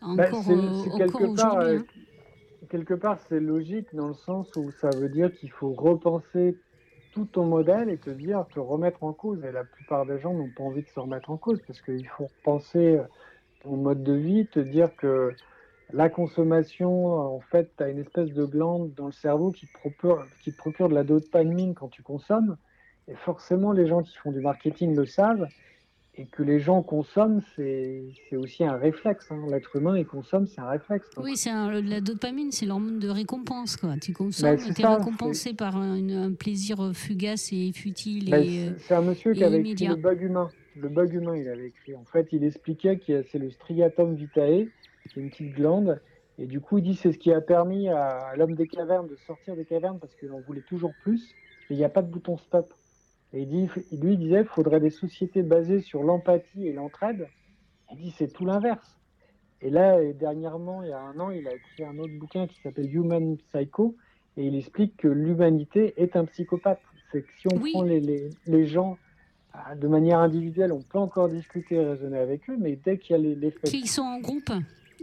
Encore, euh, c'est encore aujourd'hui. euh, hein. quelque part, c'est logique dans le sens où ça veut dire qu'il faut repenser tout ton modèle et te dire, te remettre en cause. Et la plupart des gens n'ont pas envie de se remettre en cause parce qu'il faut repenser ton mode de vie, te dire que la consommation, en fait, tu as une espèce de glande dans le cerveau qui te procure, qui te procure de la dopamine quand tu consommes. Et forcément, les gens qui font du marketing le savent. Et que les gens consomment, c'est aussi un réflexe. hein. L'être humain, il consomme, c'est un réflexe. Donc, Oui, c'est la dopamine, c'est l'hormone de récompense. Quoi. Tu consommes, Bah, tu es ça, récompensé par un, un plaisir fugace et futile. Bah, c'est- euh, c'est un monsieur qui avait écrit le bug humain. Le bug humain, il avait écrit. En fait, il expliquait que c'est le striatum vitae, qui est une petite glande. Et du coup, il dit c'est ce qui a permis à, l'homme des cavernes de sortir des cavernes parce qu'il en voulait toujours plus. Et il n'y a pas de bouton stop. Et il dit, lui, il disait qu'il faudrait des sociétés basées sur l'empathie et l'entraide. Il dit c'est tout l'inverse. Et là, dernièrement, il y a un an, il a écrit un autre bouquin qui s'appelle Human Psycho. Et il explique que l'humanité est un psychopathe. C'est que si on Oui. prend les, les, les gens ah, de manière individuelle, on peut encore discuter et raisonner avec eux, mais dès qu'il y a les- l'effet. Qu'ils sont en groupe.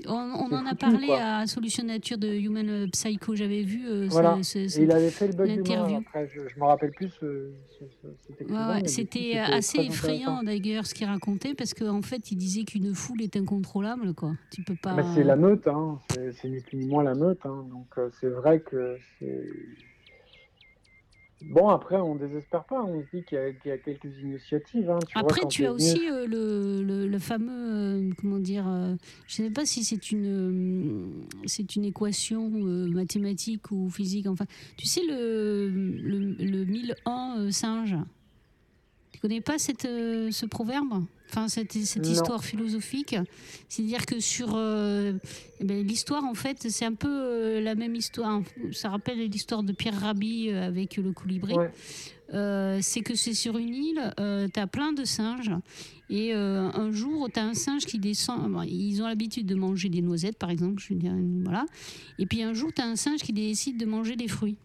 On, en a parlé quoi. à Solution Nature de Human Psycho. J'avais vu euh, Voilà. il avait fait le bug humain. l'interview. Après, je, me rappelle plus Ouais, ouais, coup, C'était assez effrayant d'ailleurs ce qu'il racontait parce qu'en fait il disait qu'une foule est incontrôlable quoi. Tu peux pas. Bah, c'est la meute, hein. c'est c'est ni plus ni moins la meute. hein. Donc euh, c'est vrai que c'est. Bon, après, on désespère pas. On se dit qu'il y, a- qu'il y a quelques initiatives. hein. Tu Après tu as aussi euh, le, le, le fameux euh, comment dire euh, je ne sais pas si c'est une c'est une équation mathématique ou physique enfin tu sais le le, le 1001 euh, singe. Connais pas cette, euh, ce proverbe Enfin, cette, cette histoire philosophique. C'est-à-dire que sur euh, eh ben, l'histoire, en fait, c'est un peu euh, la même histoire. Ça rappelle l'histoire de Pierre Rabhi avec le colibri. Ouais. C'est que c'est sur une île, tu as plein de singes. Et un jour, tu as un singe qui descend. bon, ils ont l'habitude de manger des noisettes, par exemple. Je veux dire, voilà. Et puis un jour, tu as un singe qui décide de manger des fruits.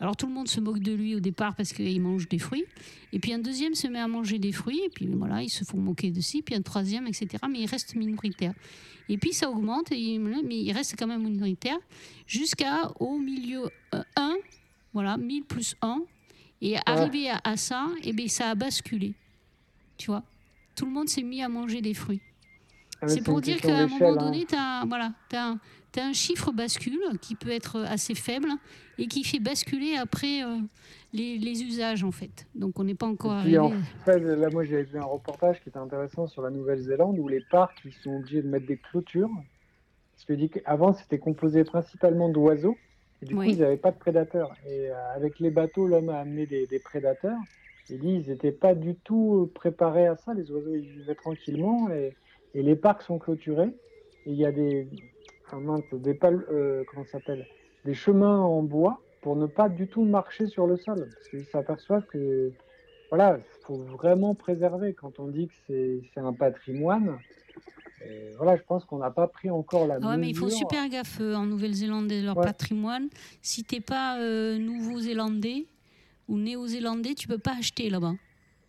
Alors tout le monde se moque de lui au départ parce qu'il mange des fruits. Et puis un deuxième se met à manger des fruits. Et puis voilà, ils se font moquer de lui. Puis un troisième, etc. Mais il reste minoritaire. Et puis ça augmente, et il- mais il reste quand même minoritaire. Jusqu'à au milieu 1, voilà, 1000 plus 1. Et arrivé à, à ça, et bien ça a basculé. Tu vois? Tout le monde s'est mis à manger des fruits. Ah, C'est pour dire qu'à un moment hein. donné, tu as, voilà, un, t'as un chiffre bascule qui peut être assez faible et qui fait basculer après euh, les, les usages, en fait. Donc, on n'est pas encore arrivé. en fait, là, moi, j'avais vu un reportage qui était intéressant sur la Nouvelle-Zélande où les parcs ils sont obligés de mettre des clôtures. Parce que dit qu'avant, c'était composé principalement d'oiseaux. Et du Oui. coup, ils n'avaient pas de prédateurs. Et euh, avec les bateaux, l'homme a amené des, des prédateurs. Il dit ils n'étaient pas du tout euh, préparés à ça. Les oiseaux, ils vivaient tranquillement. Et, et les parcs sont clôturés. Et il y a des, enfin, mince, des pal- euh, comment ça s'appelle des chemins en bois pour ne pas du tout marcher sur le sol. Parce qu'ils s'aperçoivent que voilà, il faut vraiment préserver quand on dit que c'est un patrimoine. Et voilà, je pense qu'on n'a pas pris encore la Ah ouais, mais il faut super gaffe euh, en Nouvelle-Zélande et leur Ouais. patrimoine. Si t'es pas euh, nouveau-zélandais ou néo-zélandais, tu peux pas acheter là-bas.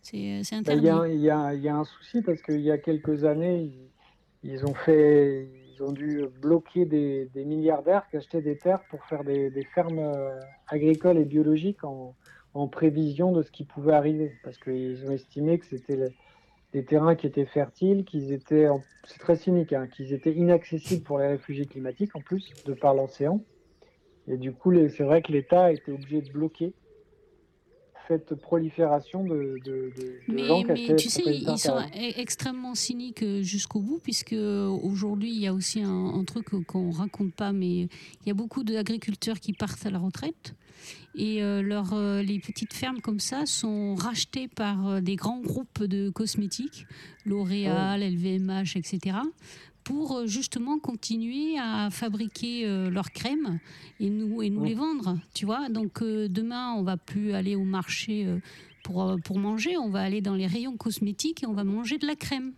C'est y, interdit. a un- il y a- il y a un souci parce qu'il y a quelques années, ils, ils ont fait, ils ont dû bloquer des, milliardaires qui achetaient des terres pour faire des, fermes euh, agricoles et biologiques en, prévision de ce qui pouvait arriver, parce qu'ils ont estimé que c'était des terrains qui étaient fertiles, qu'ils étaient, en- c'est très cynique, hein, qu'ils étaient inaccessibles pour les réfugiés climatiques en plus, de par l'océan. Et du coup, c'est vrai que l'État a été obligé de bloquer cette prolifération de, de, de- de Mais, gens mais tu sais, ils sont e- extrêmement cyniques euh, jusqu'au bout, puisque euh, aujourd'hui, il y a aussi un, un truc qu'on raconte pas, mais il y a beaucoup d'agriculteurs qui partent à la retraite. Et euh, leur, euh, les petites fermes comme ça sont rachetées par euh, des grands groupes de cosmétiques, L'Oréal, LVMH, etc., pour euh, justement continuer à fabriquer euh, leurs crèmes et nous, et nous Ouais. les vendre. Tu vois Donc euh, demain, on va plus aller au marché euh, pour, pour manger, on va aller dans les rayons cosmétiques et on va manger de la crème.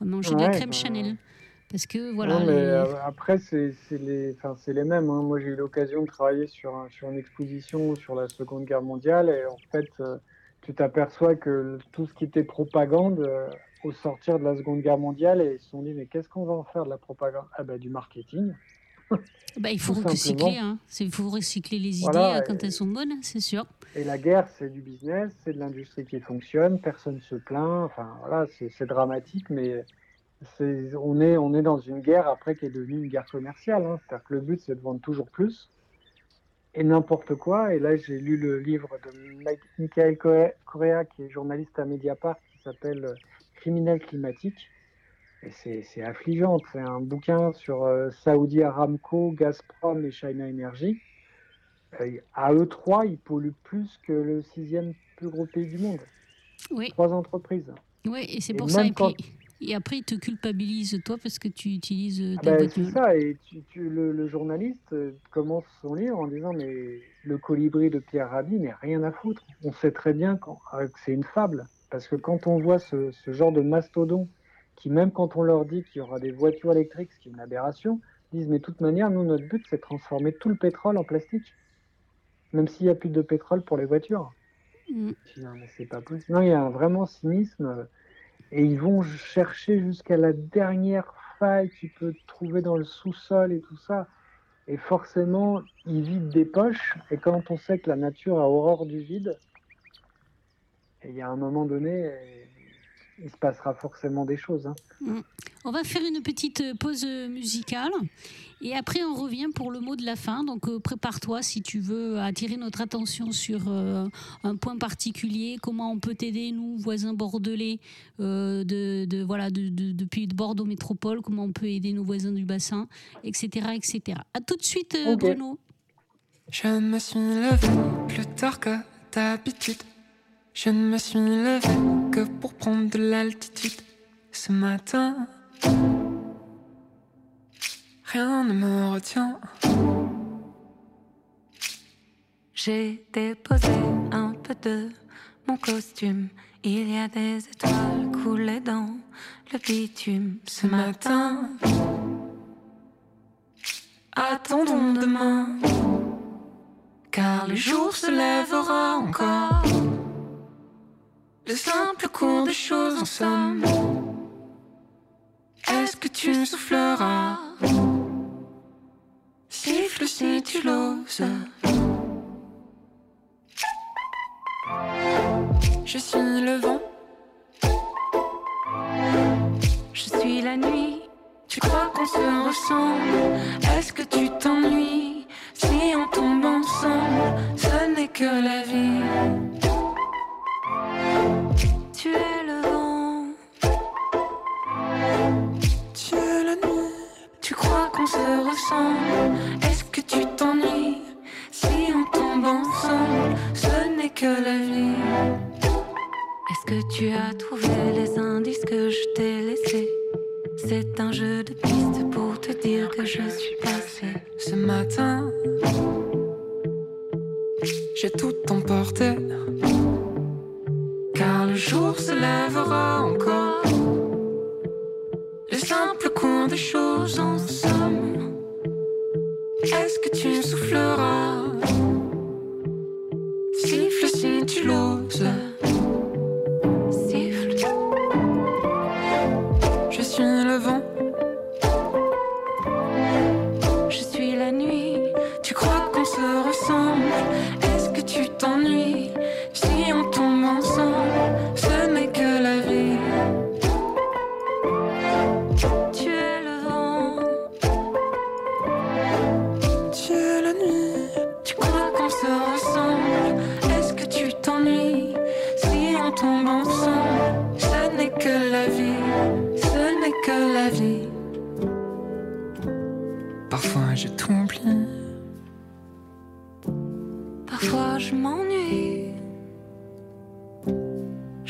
On va manger de la crème bah, Chanel. Parce que voilà. Non, mais les- après, c'est les, mêmes. hein. Moi, j'ai eu l'occasion de travailler sur, un- sur une exposition sur la Seconde Guerre mondiale et en fait, tu t'aperçois que tout ce qui était propagande au sortir de la Seconde Guerre mondiale, et ils se sont dit, mais qu'est-ce qu'on va en faire de la propagande? Ah ben, du marketing. (laughs) bah, il faut recycler. hein. Il faut recycler les idées Voilà, euh, quand et- elles sont bonnes, c'est sûr. Et la guerre, c'est du business, c'est de l'industrie qui fonctionne, personne se plaint. Enfin, voilà, c'est dramatique, mais on est, on est dans une guerre après qui est devenue une guerre commerciale. hein. C'est-à-dire que le but, c'est de vendre toujours plus et n'importe quoi. Et là, j'ai lu le livre de Michael Correa- qui est journaliste à Mediapart, qui s'appelle Criminel climatique. C'est affligeant. C'est un bouquin sur euh, Saudi Aramco, Gazprom et China Energy. Euh, à eux trois, ils polluent plus que le sixième plus gros pays du monde. Oui, Trois entreprises. ouais, et c'est pour ça. Et, quand- puis- et après, ils te culpabilisent, toi, parce que tu utilises euh, Ah ta voiture. c'est ça, et tu- tu- le, le journaliste euh, commence son livre en disant mais le colibri de Pierre Rabhi, mais rien à foutre. On sait très bien que c'est une fable, parce que quand on voit ce, ce genre de mastodon, qui même quand on leur dit qu'il y aura des voitures électriques, ce qui est une aberration, disent mais de toute manière, nous, notre but, c'est de transformer tout le pétrole en plastique, même s'il n'y a plus de pétrole pour les voitures. Mm. Non, mais c'est pas possible. Non, il y a un vraiment cynisme. Et ils vont chercher jusqu'à la dernière faille qu'ils peuvent trouver dans le sous-sol et tout ça. Et forcément, ils vident des poches. Et quand on sait que la nature a horreur du vide, et il y a un moment donné, il se passera forcément des choses. hein. On va faire une petite euh, pause euh, musicale et après on revient pour le mot de la fin. Donc euh, prépare-toi si tu veux attirer notre attention sur euh, un point particulier. Comment on peut t'aider, nous, voisins bordelais, euh, de, de- voilà, de- de- depuis Bordeaux Métropole, comment on peut aider nos voisins du bassin, etc. etc. À tout de suite. Bruno. Je me suis levé plus tard que d'habitude. Je ne me suis levé que pour prendre de l'altitude. Ce matin, rien ne me retient. J'ai déposé un peu de mon costume. Il y a des étoiles coulées dans le bitume. Ce matin, Attendons demain, car le jour se lèvera encore. Le simple cours des choses en somme. Est-ce que tu souffleras? Siffle si tu l'oses. Je suis le vent, je suis la nuit. tu crois qu'on se ressemble? Est-ce que tu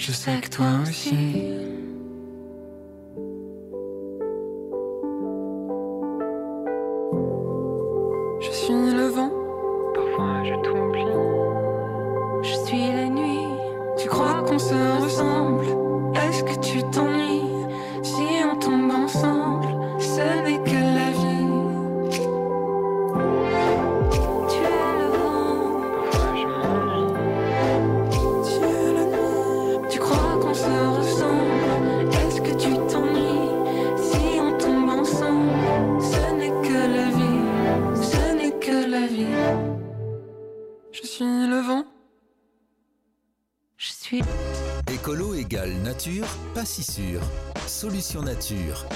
Je sais que toi aussi. Si. Solution nature.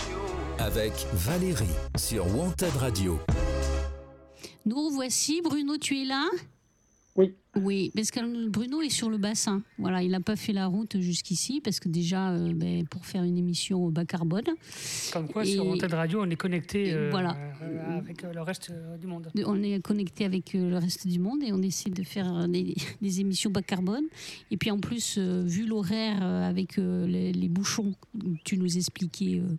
Avec Valérie sur Wanted Radio. Nous voici. Bruno, tu es là? Oui. Parce que Bruno est sur le bassin. Voilà, il n'a pas fait la route jusqu'ici parce que déjà, euh, ben, pour faire une émission bas carbone. Comme quoi, Et- sur Wanted Radio, on est connecté et euh, voilà. euh, avec le reste du monde. De- On est connecté avec le reste du monde et on essaie de faire des, (laughs) des émissions bas carbone. Et puis en plus, euh, vu l'horaire avec euh, les, les bouchons, tu nous expliquais, euh,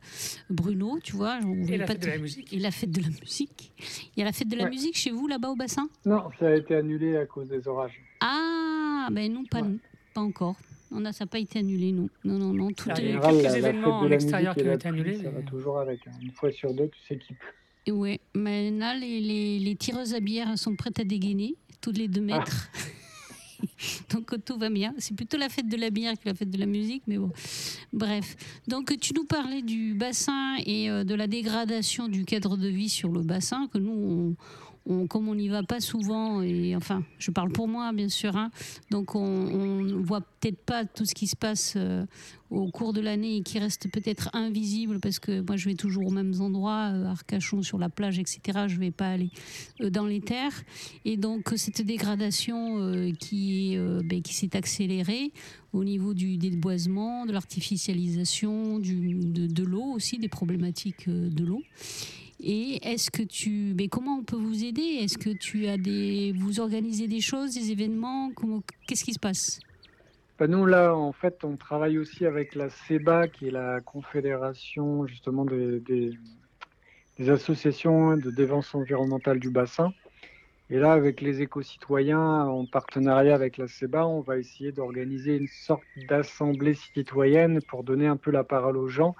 Bruno, tu vois. on voulait la pas fête de la musique. Et la fête de la musique. Il y a la fête de la Ouais. musique chez vous, là-bas au bassin? Non, ça a été annulé à cause des orages. Ah, ben non, pas, pas encore. On a, ça n'a pas été annulé, non. Non, non, non. Tout Ah, En il y a est... général, quelques la, événements en extérieur qui ont été annulés, Ça va mais- toujours avec. hein. Une fois sur deux, tu sais qui pleut. Ouais, maintenant, les, les, les tireuses à bière sont prêtes à dégainer, toutes les deux Ah. mètres. (laughs) Donc tout va bien. C'est plutôt la fête de la bière que la fête de la musique, mais bon. Bref. Donc tu nous parlais du bassin et euh, de la dégradation du cadre de vie sur le bassin, que nous, on, comme on n'y va pas souvent, et enfin, je parle pour moi, bien sûr, hein, donc on ne voit peut-être pas tout ce qui se passe euh, au cours de l'année et qui reste peut-être invisible parce que moi je vais toujours aux mêmes endroits, euh, Arcachon sur la plage, etc. Je vais pas aller euh, dans les terres. Et donc cette dégradation ben, qui s'est accélérée au niveau du déboisement, de l'artificialisation, de, l'eau aussi, des problématiques de l'eau. Et est-ce que tu, mais comment on peut vous aider? Est-ce que tu as des, vous organisez des choses, des événements? Comment, qu'est-ce qui se passe? Bah, nous, là, en fait, on travaille aussi avec la CEBA, qui est la confédération justement des- des associations de défense environnementale du bassin. Et là, avec les éco-citoyens, en partenariat avec la CEBA, on va essayer d'organiser une sorte d'assemblée citoyenne pour donner un peu la parole aux gens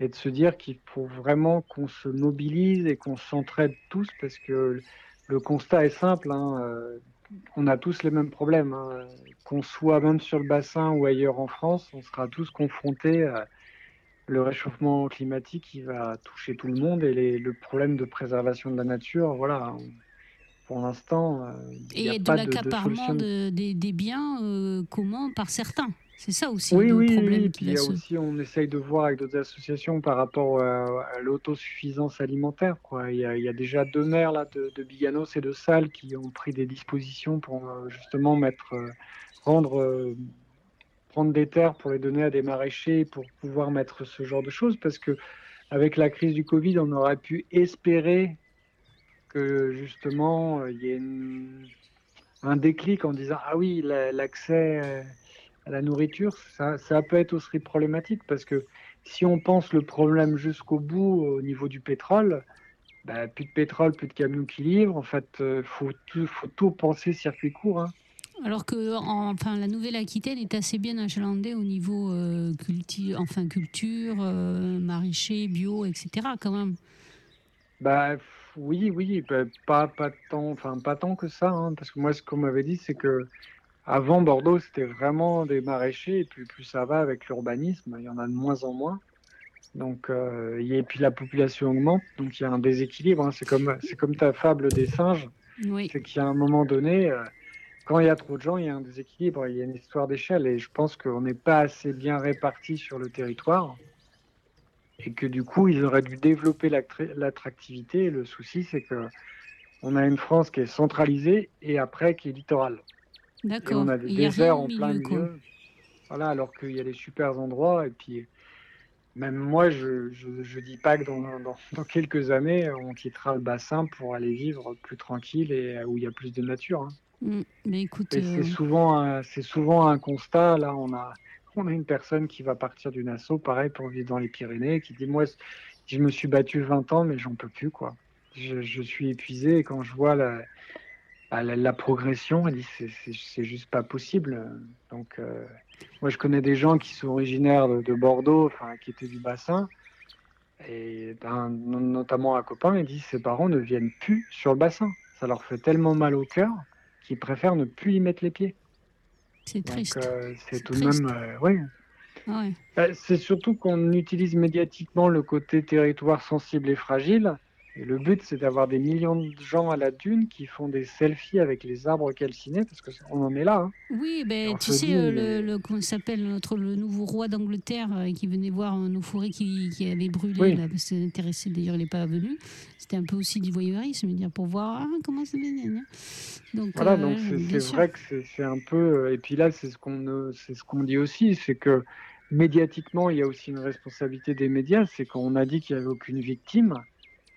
et de se dire qu'il faut vraiment qu'on se mobilise et qu'on s'entraide tous parce que le constat est simple. hein, euh, on a tous les mêmes problèmes. hein. Qu'on soit même sur le bassin ou ailleurs en France, on sera tous confrontés à le réchauffement climatique qui va toucher tout le monde et les- le problème de préservation de la nature. Voilà, pour l'instant, euh, il n'y a Et de de, de l'accaparement de- des, des biens euh, communs par certains. C'est ça aussi Oui, le oui, problème oui. qui Puis il y a aussi, on essaye de voir avec d'autres associations par rapport à, à l'autosuffisance alimentaire. Quoi. Il, y a, il y a déjà deux maires là, de, de Biganos et de Salles qui ont pris des dispositions pour euh, justement mettre, euh, rendre, euh, prendre des terres pour les donner à des maraîchers pour pouvoir mettre ce genre de choses. Parce que avec la crise du Covid, on aurait pu espérer que justement euh, il y ait une- un déclic en disant ah oui la- l'accès euh, à la nourriture ça, ça peut être aussi problématique parce que si on pense le problème jusqu'au bout au niveau du pétrole bah, plus de pétrole plus de camions qui livrent en fait euh, faut tout, faut tout penser circuit court hein. Alors que en- enfin, la Nouvelle-Aquitaine est assez bien achalandée au niveau euh, culti- enfin, culture, euh, maraîcher, bio, etc. quand même. Bah oui, oui, bah, pas, pas tant, enfin pas tant que ça, hein, parce que moi ce qu'on m'avait dit c'est que avant Bordeaux c'était vraiment des maraîchers et puis plus ça va avec l'urbanisme, il y en a de moins en moins. Donc euh, et puis la population augmente, donc il y a un déséquilibre. hein, c'est comme c'est comme ta fable des singes, Oui. c'est qu'il y a un moment donné, euh, quand il y a trop de gens, il y a un déséquilibre, il y a une histoire d'échelle et je pense qu'on n'est pas assez bien répartis sur le territoire et que du coup ils auraient dû développer l'attra- l'attractivité. Et le souci c'est que on a une France qui est centralisée et après qui est littorale. D'accord. on a des déserts en plein milieu, quoi. Voilà, alors qu'il y a des super endroits et puis même moi je je, je dis pas que dans, dans, (laughs) dans quelques années on quittera le bassin pour aller vivre plus tranquille et où il y a plus de nature. hein. Mm. Mais écoute, Et euh, c'est souvent, un- c'est souvent un constat. Là, on a, on a une personne qui va partir d'une asso, pareil, pour vivre dans les Pyrénées, qui dit Moi, je me suis battu 20 ans, mais j'en peux plus, quoi. Je, je suis épuisé et quand je vois la, bah, la, la progression, elle dit C'est juste pas possible. Donc, euh, moi, je connais des gens qui sont originaires de, de Bordeaux, enfin, qui étaient du bassin. Et ben, no- notamment un copain, il dit ses parents ne viennent plus sur le bassin. Ça leur fait tellement mal au cœur qu'ils préfèrent ne plus y mettre les pieds. c'est triste. euh, c'est tout de même. euh, ouais. Ah ouais. Bah, c'est surtout qu'on utilise médiatiquement le côté territoire sensible et fragile. Et le but, c'est d'avoir des millions de gens à la dune qui font des selfies avec les arbres calcinés, parce qu'on en est là. hein. Oui, ben, tu sais, dit, euh, le, le- comment il s'appelle, notre, le nouveau roi d'Angleterre euh, qui venait voir euh, nos forêts qui, qui avaient brûlé, Oui. là, parce que c'est intéressé, d'ailleurs, il n'est pas venu. C'était un peu aussi du voyeurisme, dire, pour voir ah, comment ça va. Donc, Voilà, euh, donc c'est vrai que c'est un peu. Et puis là, c'est ce qu'on euh, c'est ce qu'on dit aussi, c'est que médiatiquement, il y a aussi une responsabilité des médias, c'est qu'on a dit qu'il n'y avait aucune victime.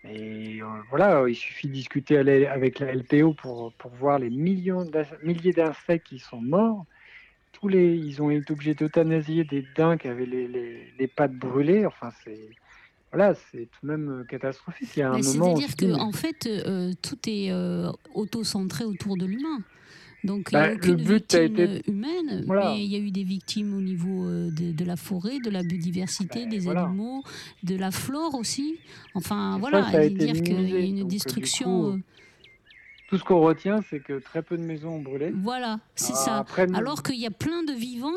Et euh, voilà, il suffit de discuter avec la LPO pour, pour voir les millions milliers d'insectes qui sont morts. Tous les, ils ont été obligés d'euthanasier des daims qui avaient les, les, les pattes brûlées. Enfin, c'est voilà, c'est tout de même euh, catastrophique. Il y a un moment. C'est-à-dire se dit, que, mais- en fait, euh, tout est euh, auto-centré autour de l'humain. Donc, il Bah, n'y a le aucune victime été- euh, humaine, Voilà. mais il y a eu des victimes au niveau euh, de, de la forêt, de la biodiversité, des Ben, voilà. animaux, de la flore aussi. Enfin, Et voilà, ça, ça dire qu'il y a une Donc, destruction. coup, euh, Tout ce qu'on retient, c'est que très peu de maisons ont brûlé. Voilà, c'est Ah, ça. après, Alors qu'il y a plein de vivants,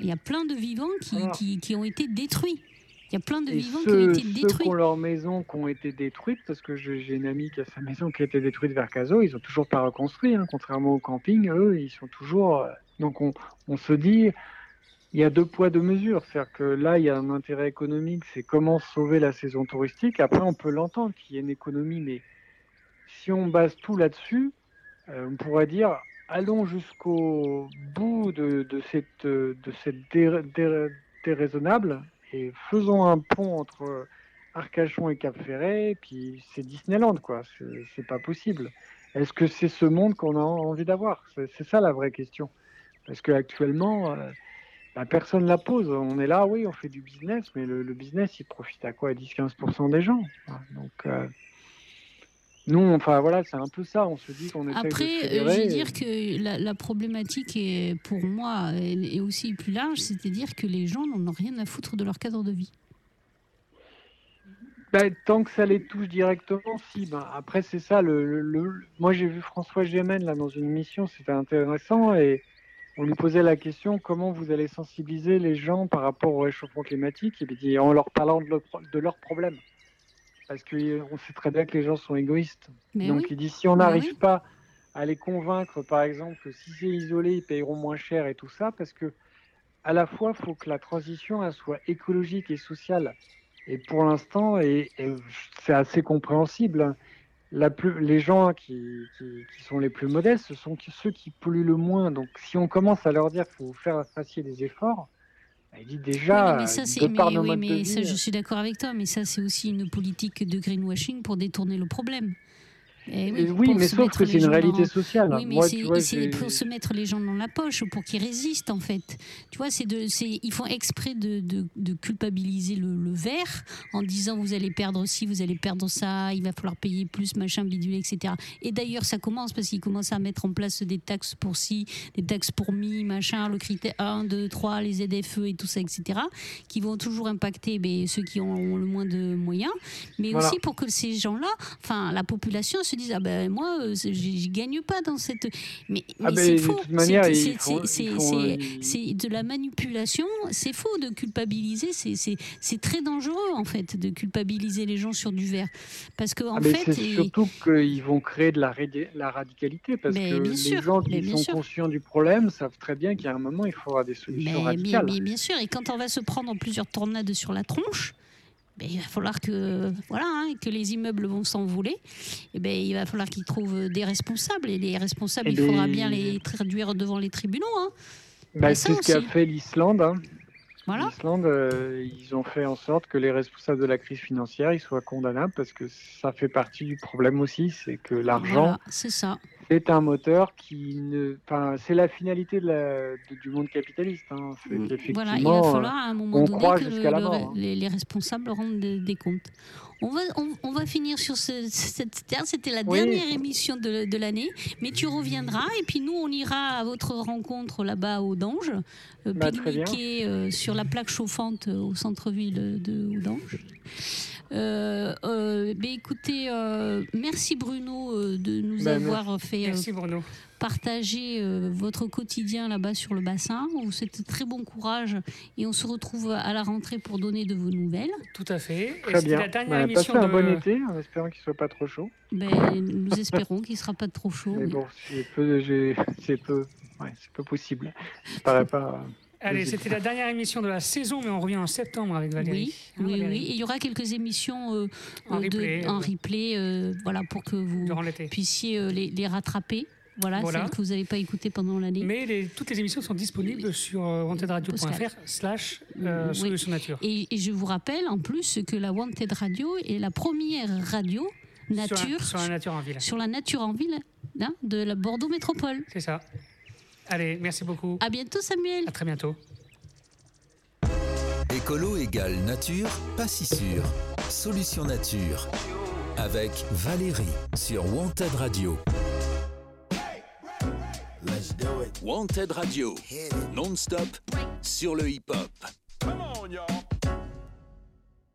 il y a plein de vivants qui, qui ont été détruits. Il y a plein de Et vivants qui ceux, ont été ceux détruits. qui ont leurs maisons qui ont été détruites, parce que j'ai une amie qui a sa maison qui a été détruite vers Caso, ils ont toujours pas reconstruit, hein, contrairement au camping, eux, ils sont toujours. euh, Donc on, on se dit, il y a deux poids deux mesures, c'est-à-dire que là, il y a un intérêt économique, c'est comment sauver la saison touristique. Après, on peut l'entendre qu'il y a une économie, mais si on base tout là-dessus, euh, on pourrait dire. Allons jusqu'au bout de, de cette, euh, de cette dé- dé- déraisonnable et faisons un pont entre Arcachon et Cap-Ferré, puis c'est Disneyland, quoi. C'est- pas possible. Est-ce que c'est ce monde qu'on a envie d'avoir? C'est ça la vraie question. Parce qu'actuellement, euh, bah, personne la pose. On est là, oui, on fait du business, mais le, business, il profite à quoi? À 10-15% des gens. Donc, euh, nous, enfin voilà, c'est un peu ça. On se dit qu'on de Après, euh, je vais et- dire que la, la problématique est, pour moi est, est aussi plus large, c'est-à-dire que les gens n'en ont rien à foutre de leur cadre de vie. Bah, tant que ça les touche directement, si. Ben, après, c'est ça. Le, le- le- Moi, j'ai vu François Gémen là, dans une mission, c'était intéressant. Et on lui posait la question comment vous allez sensibiliser les gens par rapport au réchauffement climatique et en leur parlant de, leur de leurs problèmes. Parce qu'on sait très bien que les gens sont égoïstes. Mais Donc, oui. il dit si on n'arrive oui. pas à les convaincre, par exemple, que si c'est isolé, ils payeront moins cher et tout ça, parce que à la fois, il faut que la transition elle, soit écologique et sociale. Et pour l'instant, et, et c'est assez compréhensible, hein, la plus, les gens qui, qui, qui sont les plus modestes, ce sont ceux qui polluent le moins. Donc si on commence à leur dire qu'il faut faire des efforts, il dit déjà, Oui, mais ça, mais, par nos oui, modes de mais ça, je suis d'accord avec toi, mais ça, c'est aussi une politique de greenwashing pour détourner le problème. Et Et oui, mais sauf que c'est une réalité dans- sociale. Oui, mais Moi, c'est, tu vois, c'est j'ai- pour se mettre les gens dans la poche, pour qu'ils résistent, en fait. Tu vois, c'est de, ils font exprès de, de, de culpabiliser le, le vert en disant vous allez perdre ci, vous allez perdre ça, il va falloir payer plus, machin, bidule, etc. Et d'ailleurs, ça commence parce qu'ils commencent à mettre en place des taxes pour ci, des taxes pour mi, machin, le critère 1, 2, 3, les ZFE et tout ça, etc. qui vont toujours impacter ben, ceux qui ont le moins de moyens, mais Voilà. aussi pour que ces gens-là, enfin, la population se dise ah ben moi, euh, j'y gagne pas dans cette. Mais, Ah ben, c'est faux. C'est- euh, c'est de la manipulation. C'est faux de culpabiliser. C'est- très dangereux en fait de culpabiliser les gens sur du verre, parce que en Ah, mais fait, surtout qu'ils vont créer de la, radi- la radicalité parce Mais que les sûr, gens qui sont sûr. conscients du problème savent très bien a un moment il faudra des solutions Mais radicales. mais bien sûr, et quand on va se prendre plusieurs tornades sur la tronche, ben, il va falloir que, voilà, hein, que les immeubles vont s'envoler. Et ben, il va falloir qu'ils trouvent des responsables. Et les responsables, Et il faudra bien les traduire devant les tribunaux. hein. Bah, ça c'est ce qu'a fait l'Islande. hein. Voilà. L'Islande, euh, ils ont fait en sorte que les responsables de la crise financière ils soient condamnables parce que ça fait partie du problème aussi, c'est que l'argent Voilà, c'est un moteur qui ne. Enfin, c'est la finalité de la- de- du monde capitaliste. Hein. C'est Mm. Voilà, il va falloir à un moment on donné que le- le- hein. les, les responsables rendent des, des comptes. On va, on, on va finir sur ce, cette terre. C'était la Oui. dernière émission de, de l'année, mais tu reviendras et puis nous on ira à votre rencontre là-bas au Dange, euh, Bah, pique-niquer euh, sur la plaque chauffante euh, au centre-ville de Oudange. Euh, euh, mais écoutez, euh, merci Bruno euh, de nous Bah, avoir fait euh, Merci Bruno. partager euh, votre quotidien là-bas sur le bassin. On souhaite très bon courage et on se retrouve à la rentrée pour donner de vos nouvelles. Tout à fait. Très c'était bien. la dernière Bah, émission passez un de... bon été en espérant qu'il soit pas trop chaud. Ben, nous espérons qu'il ne sera pas trop chaud. Mais mais- bon, c'est peu, c'est peu, ouais, c'est peu possible. Ça paraît pas. Allez, c'était la dernière émission de la saison, mais on revient en septembre avec Valérie. Oui, Hein, oui, Valérie oui. Et il y aura quelques émissions euh, En euh, de- replay, en euh, replay, euh, voilà, pour que vous puissiez euh, les, les rattraper. Voilà, Voilà. celles que vous n'avez pas écoutées pendant l'année. Mais les- toutes les émissions sont disponibles sur euh, wantedradio.fr slash euh, Oui. solution nature. Et, et je vous rappelle en plus que la Wanted Radio est la première radio nature Sur la, sur la nature en ville. sur la nature en ville hein, de la Bordeaux Métropole. C'est ça. Allez, merci beaucoup. À bientôt Samuel. À très bientôt. Écolo égale nature, pas si sûr. Solution nature. Avec Valérie sur Wanted Radio. Wanted Radio, non-stop sur le hip-hop. Come on, y'all.